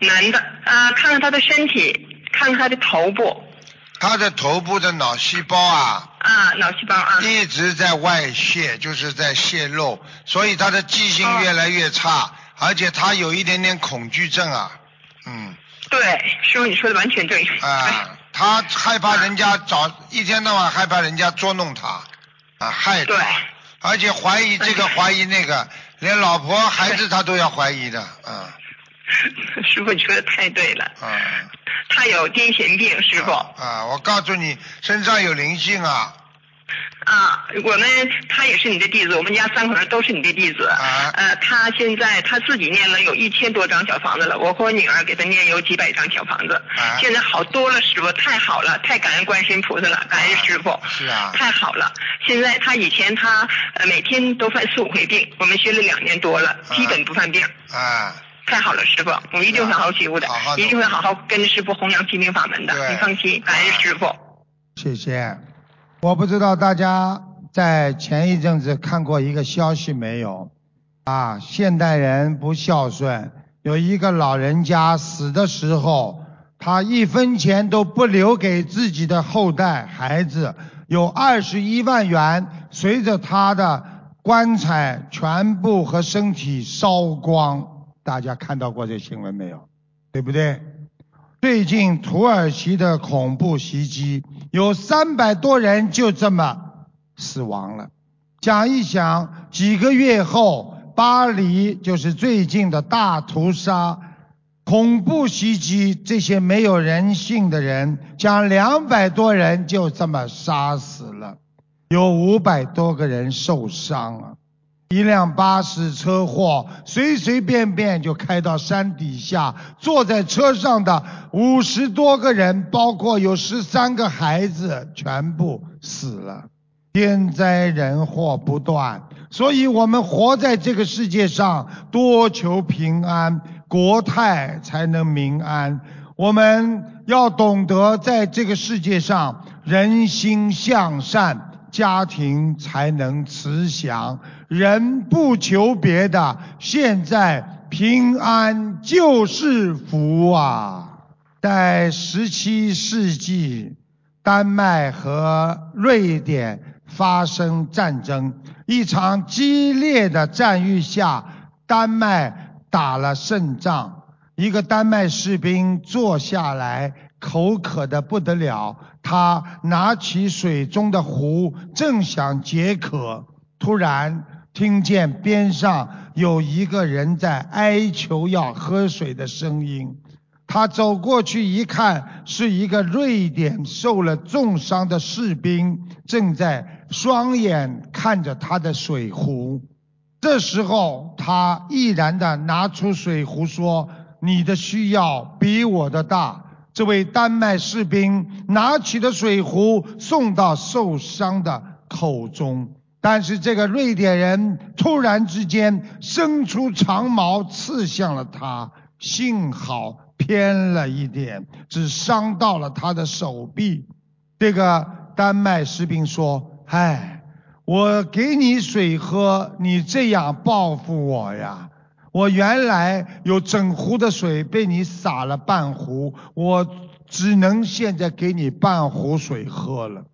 Speaker 4: 男的啊，看看他的身体，看看他的头部。
Speaker 1: 他的头部的脑细胞啊。
Speaker 4: 啊，脑细胞啊。
Speaker 1: 一直在外泄，就是在泄露，所以他的记性越来越差，而且他有一点点恐惧症啊。嗯。
Speaker 4: 对，师傅你说的完全对。
Speaker 1: 啊，他害怕人家找，一天到晚害怕人家捉弄他，啊，害他。
Speaker 4: 对。
Speaker 1: 而且怀疑这个怀疑那个，连老婆孩子他都要怀疑的，啊。(laughs)
Speaker 4: 师傅，你说的太对了。
Speaker 1: 啊。
Speaker 4: 他有癫痫病，师傅。
Speaker 1: 啊，我告诉你，身上有灵性啊。
Speaker 4: 啊，我们他也是你的弟子，我们家三口人都是你的弟子。
Speaker 1: 啊。
Speaker 4: 呃，他现在他自己念了有一千多张小房子了，我和我女儿给他念有几百张小房子。
Speaker 1: 啊。
Speaker 4: 现在好多了，师傅，太好了，太感恩观世音菩萨了，感恩师傅。
Speaker 1: 是啊。
Speaker 4: 太好了，现在他以前他呃每天都犯四五回病，我们学了两年多了，基本不犯病。
Speaker 1: 啊。
Speaker 4: 太好了，师傅，我一定会好好学悟的，一定会好好跟着师傅弘扬心灵法门的，你放心，感恩师傅。
Speaker 1: 谢谢。我不知道大家在前一阵子看过一个消息没有？啊，现代人不孝顺，有一个老人家死的时候，他一分钱都不留给自己的后代孩子，有二十一万元随着他的棺材全部和身体烧光。大家看到过这新闻没有？对不对？最近土耳其的恐怖袭击，有三百多人就这么死亡了。想一想，几个月后，巴黎就是最近的大屠杀，恐怖袭击，这些没有人性的人，将两百多人就这么杀死了，有五百多个人受伤了。一辆巴士车祸，随随便便就开到山底下，坐在车上的五十多个人，包括有十三个孩子，全部死了。天灾人祸不断，所以我们活在这个世界上，多求平安，国泰才能民安。我们要懂得在这个世界上，人心向善。家庭才能慈祥，人不求别的，现在平安就是福啊！在十七世纪，丹麦和瑞典发生战争，一场激烈的战役下，丹麦打了胜仗。一个丹麦士兵坐下来。口渴的不得了，他拿起水中的壶，正想解渴，突然听见边上有一个人在哀求要喝水的声音。他走过去一看，是一个瑞典受了重伤的士兵，正在双眼看着他的水壶。这时候，他毅然的拿出水壶说：“你的需要比我的大。”这位丹麦士兵拿起的水壶，送到受伤的口中。但是这个瑞典人突然之间伸出长矛刺向了他，幸好偏了一点，只伤到了他的手臂。这个丹麦士兵说：“唉，我给你水喝，你这样报复我呀？我原来有整壶的水，被你洒了半壶，我只能现在给你半壶水喝了。”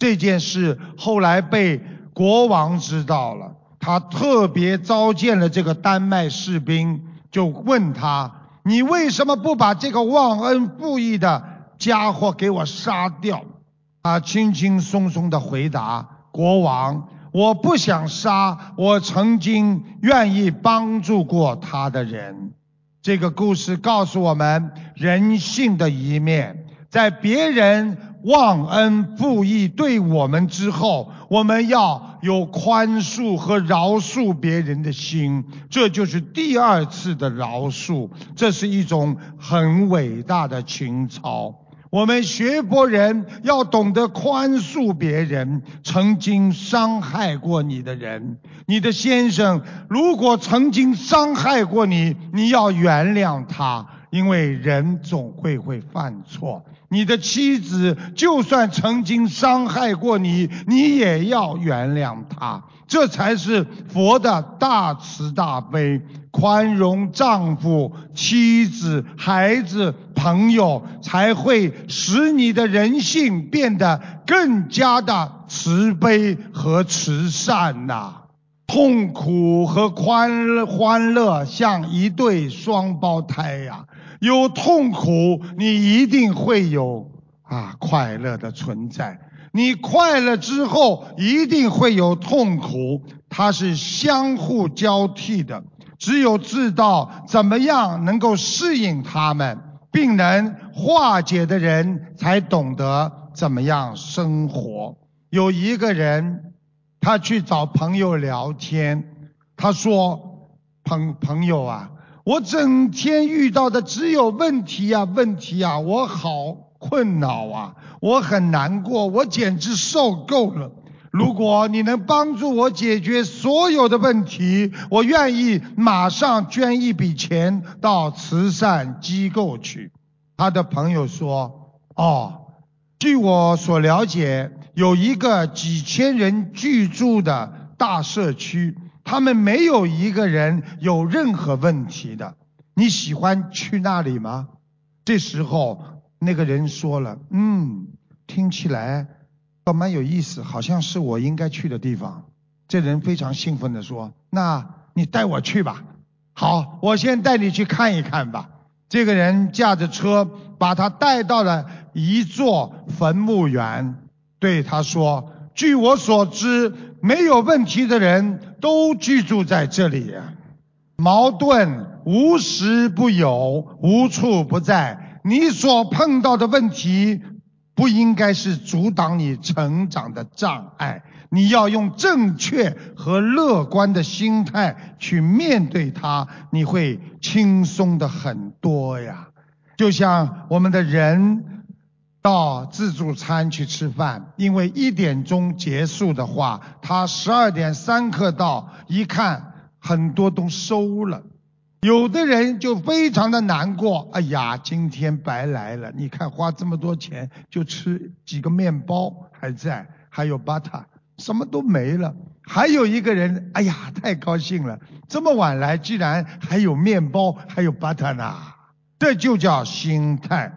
Speaker 1: 这件事后来被国王知道了，他特别召见了这个丹麦士兵，就问他：“你为什么不把这个忘恩负义的家伙给我杀掉？”他轻轻松松的回答：“国王，我不想杀我曾经愿意帮助过他的人。”这个故事告诉我们人性的一面，在别人。忘恩负义对我们之后，我们要有宽恕和饶恕别人的心，这就是第二次的饶恕，这是一种很伟大的情操。我们学佛人要懂得宽恕别人，曾经伤害过你的人，你的先生如果曾经伤害过你，你要原谅他，因为人总会会犯错。你的妻子就算曾经伤害过你，你也要原谅她。这才是佛的大慈大悲，宽容丈夫、妻子、孩子、朋友，才会使你的人性变得更加的慈悲和慈善呐。痛苦和欢欢乐像一对双胞胎呀。有痛苦，你一定会有啊快乐的存在。你快乐之后，一定会有痛苦，它是相互交替的。只有知道怎么样能够适应他们，并能化解的人，才懂得怎么样生活。有一个人，他去找朋友聊天，他说：“朋朋友啊。”我整天遇到的只有问题呀，问题呀，我好困扰啊，我很难过，我简直受够了。如果你能帮助我解决所有的问题，我愿意马上捐一笔钱到慈善机构去。他的朋友说：“哦，据我所了解，有一个几千人居住的大社区。”他们没有一个人有任何问题的。你喜欢去那里吗？这时候那个人说了：“嗯，听起来倒蛮有意思，好像是我应该去的地方。”这人非常兴奋地说：“那你带我去吧。”好，我先带你去看一看吧。这个人驾着车把他带到了一座坟墓园，对他说：“据我所知。”没有问题的人都居住在这里，矛盾无时不有，无处不在。你所碰到的问题不应该是阻挡你成长的障碍，你要用正确和乐观的心态去面对它，你会轻松的很多呀。就像我们的人。到自助餐去吃饭，因为一点钟结束的话，他十二点三刻到，一看很多都收了，有的人就非常的难过，哎呀，今天白来了，你看花这么多钱就吃几个面包还在，还有 butter，什么都没了。还有一个人，哎呀，太高兴了，这么晚来居然还有面包，还有 butter 呢，这就叫心态。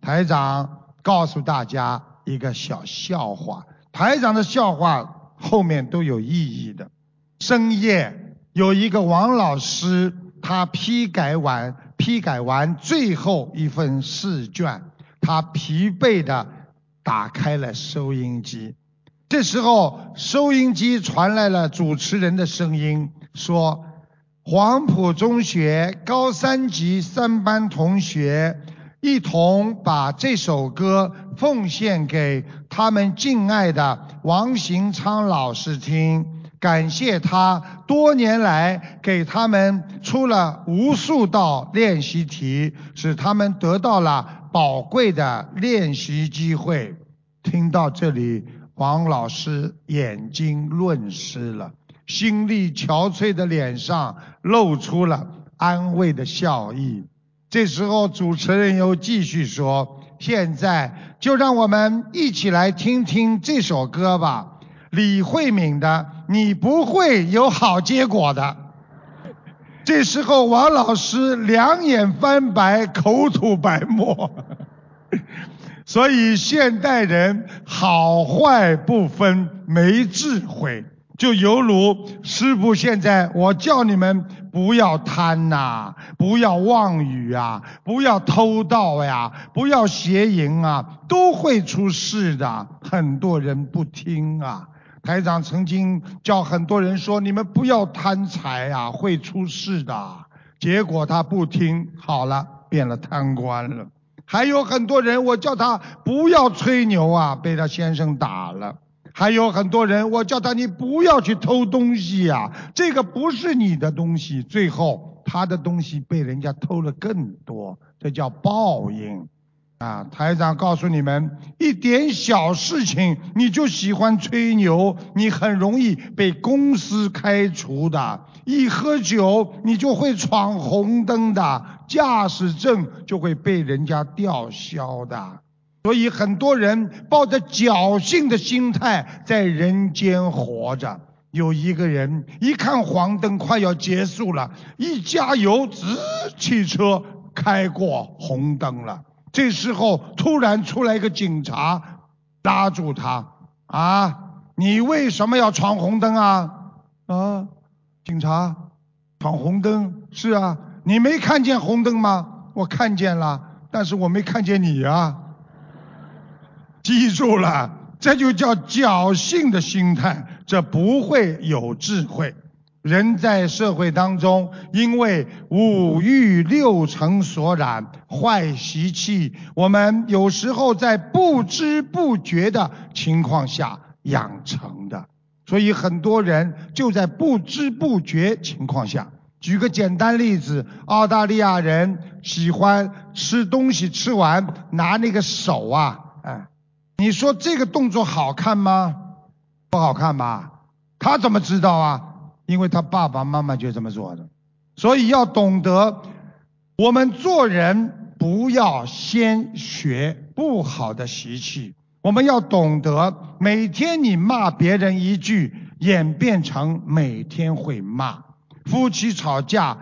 Speaker 1: 台长。告诉大家一个小笑话，台长的笑话后面都有意义的。深夜有一个王老师，他批改完批改完最后一份试卷，他疲惫的打开了收音机。这时候收音机传来了主持人的声音，说：“黄埔中学高三级三班同学。”一同把这首歌奉献给他们敬爱的王行昌老师听，感谢他多年来给他们出了无数道练习题，使他们得到了宝贵的练习机会。听到这里，王老师眼睛润湿了，心力憔悴的脸上露出了安慰的笑意。这时候主持人又继续说：“现在就让我们一起来听听这首歌吧，李慧敏的《你不会有好结果的》。”这时候王老师两眼翻白，口吐白沫。所以现代人好坏不分，没智慧，就犹如师傅现在我叫你们不要贪呐、不要妄语啊，不要偷盗呀、不要邪淫啊，都会出事的。很多人不听啊。台长曾经叫很多人说：“你们不要贪财啊、会出事的。”结果他不听，好了，变了贪官了。还有很多人，我叫他不要吹牛啊，被他先生打了。还有很多人，我叫他你不要去偷东西呀、这个不是你的东西。最后他的东西被人家偷了更多，这叫报应。啊，台长告诉你们，一点小事情你就喜欢吹牛，你很容易被公司开除的。一喝酒你就会闯红灯的，驾驶证就会被人家吊销的。所以很多人抱着侥幸的心态在人间活着。有一个人一看黄灯快要结束了，一加油，滋，汽车开过红灯了。这时候突然出来一个警察，拉住他啊！你为什么要闯红灯啊？啊，警察，闯红灯是啊，你没看见红灯吗？我看见了，但是我没看见你啊。记住了，这就叫侥幸的心态，这不会有智慧。人在社会当中，因为五欲六尘所染，坏习气，我们有时候在不知不觉的情况下养成的。所以很多人就在不知不觉情况下。举个简单例子，澳大利亚人喜欢吃东西，吃完拿那个手啊，哎，你说这个动作好看吗？不好看吧？他怎么知道啊？因为他爸爸妈妈就这么做的。所以要懂得，我们做人不要先学不好的习气，我们要懂得，每天你骂别人一句，演变成每天会骂。夫妻吵架，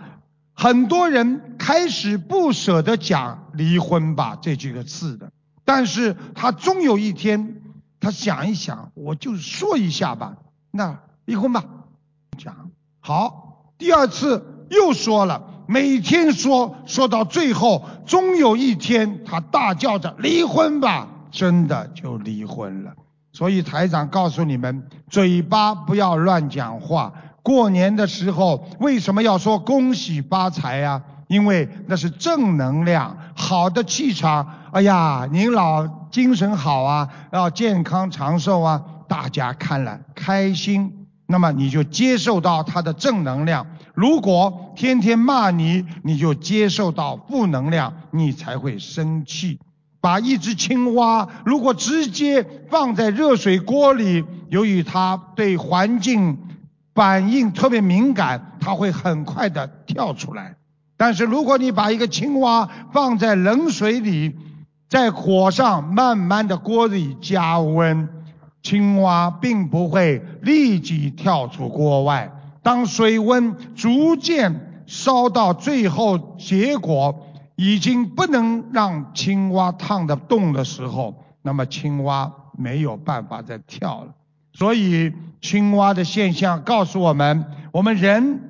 Speaker 1: 很多人开始不舍得讲离婚吧这几个字的，但是他终有一天，他想一想，我就说一下吧，那离婚吧，讲好，第二次又说了，每天说，说到最后，终有一天他大叫着离婚吧，真的就离婚了。所以台长告诉你们，嘴巴不要乱讲话。过年的时候为什么要说恭喜发财呀、因为那是正能量，好的气场。哎呀，您老精神好啊，要健康长寿啊，大家看了开心，那么你就接受到他的正能量。如果天天骂你，你就接受到负能量，你才会生气。把一只青蛙如果直接放在热水锅里，由于它对环境反应特别敏感，它会很快的跳出来。但是如果你把一个青蛙放在冷水里，在火上慢慢的锅里加温，青蛙并不会立即跳出锅外。当水温逐渐烧到最后，结果已经不能让青蛙烫得动的时候，那么青蛙没有办法再跳了。所以青蛙的现象告诉我们，我们人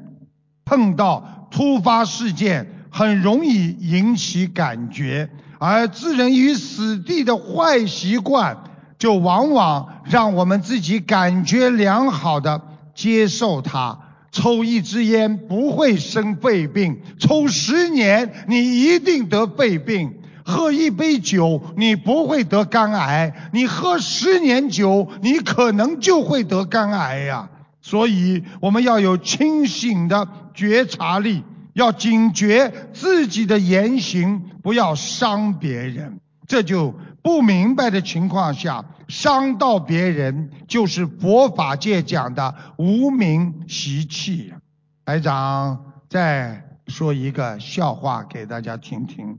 Speaker 1: 碰到突发事件，很容易引起感觉，而置人于死地的坏习惯，就往往让我们自己感觉良好的接受它。抽一支烟不会生肺病，抽十年你一定得肺病。喝一杯酒，你不会得肝癌；你喝十年酒，你可能就会得肝癌呀。所以我们要有清醒的觉察力，要警觉自己的言行，不要伤别人。这就不明白的情况下，伤到别人，就是佛法界讲的无名习气呀。台长再说一个笑话给大家听听。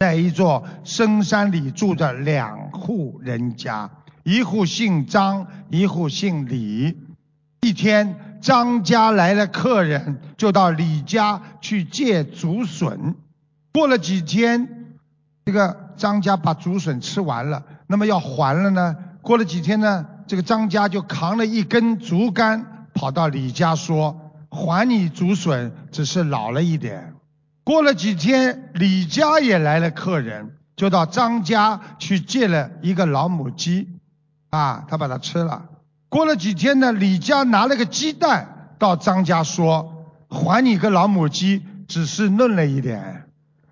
Speaker 1: 在一座深山里住着两户人家，一户姓张，一户姓李。一天，张家来了客人，就到李家去借竹笋。过了几天，这个张家把竹笋吃完了，那么要还了呢。过了几天呢，这个张家就扛了一根竹竿，跑到李家说：“还你竹笋，只是老了一点。”过了几天，李家也来了客人，就到张家去借了一个老母鸡，啊，他把它吃了。过了几天呢，李家拿了个鸡蛋到张家说：“还你个老母鸡，只是嫩了一点。”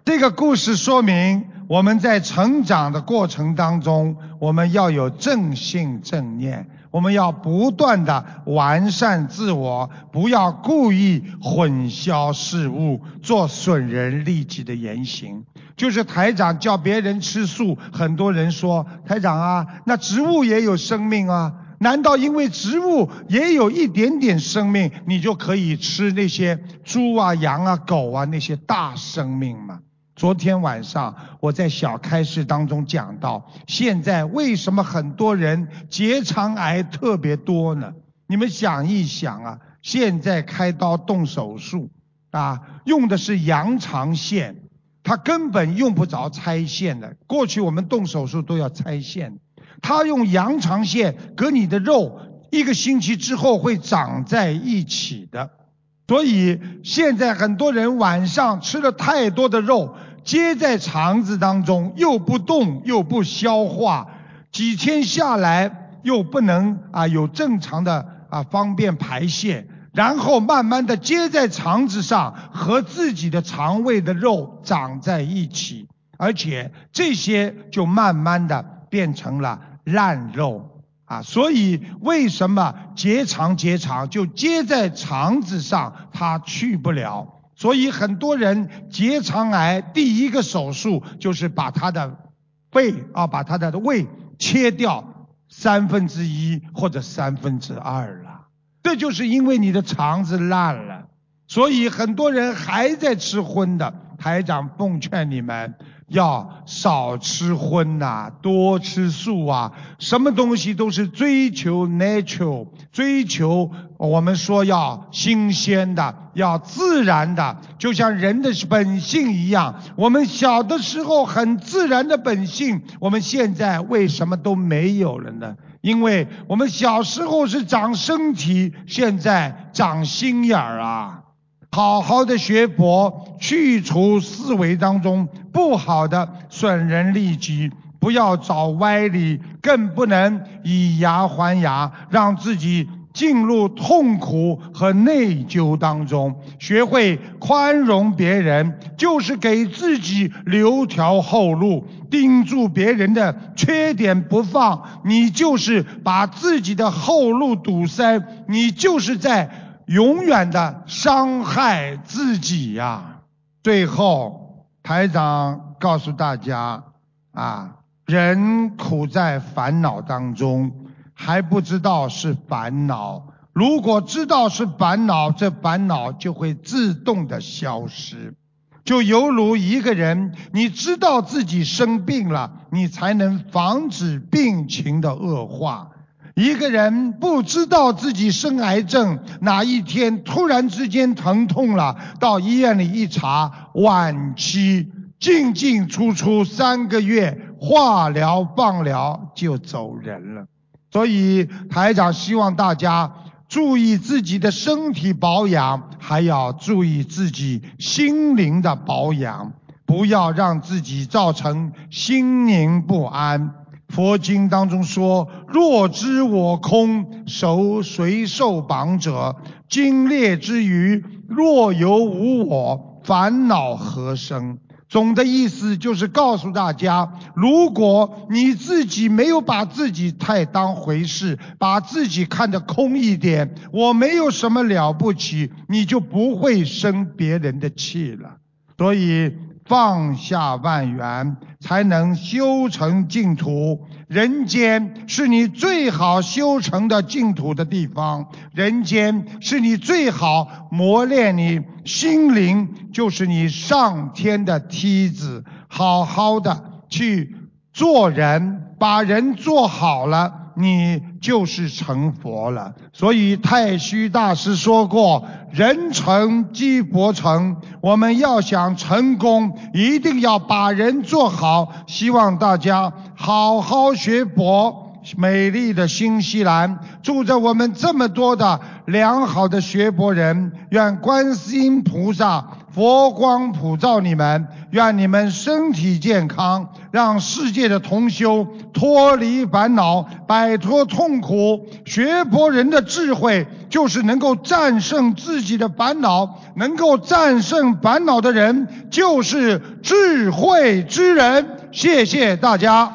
Speaker 1: 这个故事说明我们在成长的过程当中，我们要有正信正念，我们要不断的完善自我，不要故意混淆事物，做损人利己的言行。就是台长叫别人吃素，很多人说台长啊，那植物也有生命啊。难道因为植物也有一点点生命，你就可以吃那些猪啊、羊啊、狗啊那些大生命吗？昨天晚上我在小开示当中讲到，现在为什么很多人结肠癌特别多呢？你们想一想啊，现在开刀动手术啊，用的是羊肠线，它根本用不着拆线的。过去我们动手术都要拆线。他用羊肠线割你的肉，一个星期之后会长在一起的。所以现在很多人晚上吃了太多的肉，接在肠子当中，又不动又不消化，几天下来又不能啊有正常的啊方便排泄，然后慢慢的接在肠子上，和自己的肠胃的肉长在一起，而且这些就慢慢的变成了。烂肉啊，所以为什么结肠结肠就结在肠子上，它去不了。所以很多人结肠癌第一个手术就是把他的肺啊，把他的胃切掉三分之一或者三分之二了。这就是因为你的肠子烂了，所以很多人还在吃荤的。台长奉劝你们。要少吃荤呐，多吃素啊！什么东西都是追求 natural，追求我们说要新鲜的，要自然的，就像人的本性一样。我们小的时候很自然的本性，我们现在为什么都没有了呢？因为我们小时候是长身体，现在长心眼儿啊！好好的学佛，去除思维当中不好的损人利己，不要找歪理，更不能以牙还牙，让自己进入痛苦和内疚当中。学会宽容别人，就是给自己留条后路；盯住别人的缺点不放，你就是把自己的后路堵塞，你就是在。永远的伤害自己呀！最后，台长告诉大家啊，人苦在烦恼当中，还不知道是烦恼。如果知道是烦恼，这烦恼就会自动的消失。就犹如一个人，你知道自己生病了，你才能防止病情的恶化。一个人不知道自己生癌症，哪一天突然之间疼痛了，到医院里一查，晚期，进进出出三个月，化疗、放疗就走人了。所以台长希望大家注意自己的身体保养，还要注意自己心灵的保养，不要让自己造成心灵不安。佛经当中说：“若知我空，受谁受绑者？精烈之余，若有无我，烦恼何生？”总的意思就是告诉大家：如果你自己没有把自己太当回事，把自己看得空一点，我没有什么了不起，你就不会生别人的气了。所以。放下万缘，才能修成净土。人间是你最好修成的净土的地方，人间是你最好磨练你心灵，就是你上天的梯子。好好的去做人，把人做好了。你就是成佛了，所以太虚大师说过：“人成即佛成。”我们要想成功，一定要把人做好。希望大家好好学佛。美丽的新西兰住着我们这么多的良好的学佛人，愿观世音菩萨佛光普照你们，愿你们身体健康，让世界的同修脱离烦恼，摆脱痛苦。学佛人的智慧就是能够战胜自己的烦恼，能够战胜烦恼的人就是智慧之人。谢谢大家。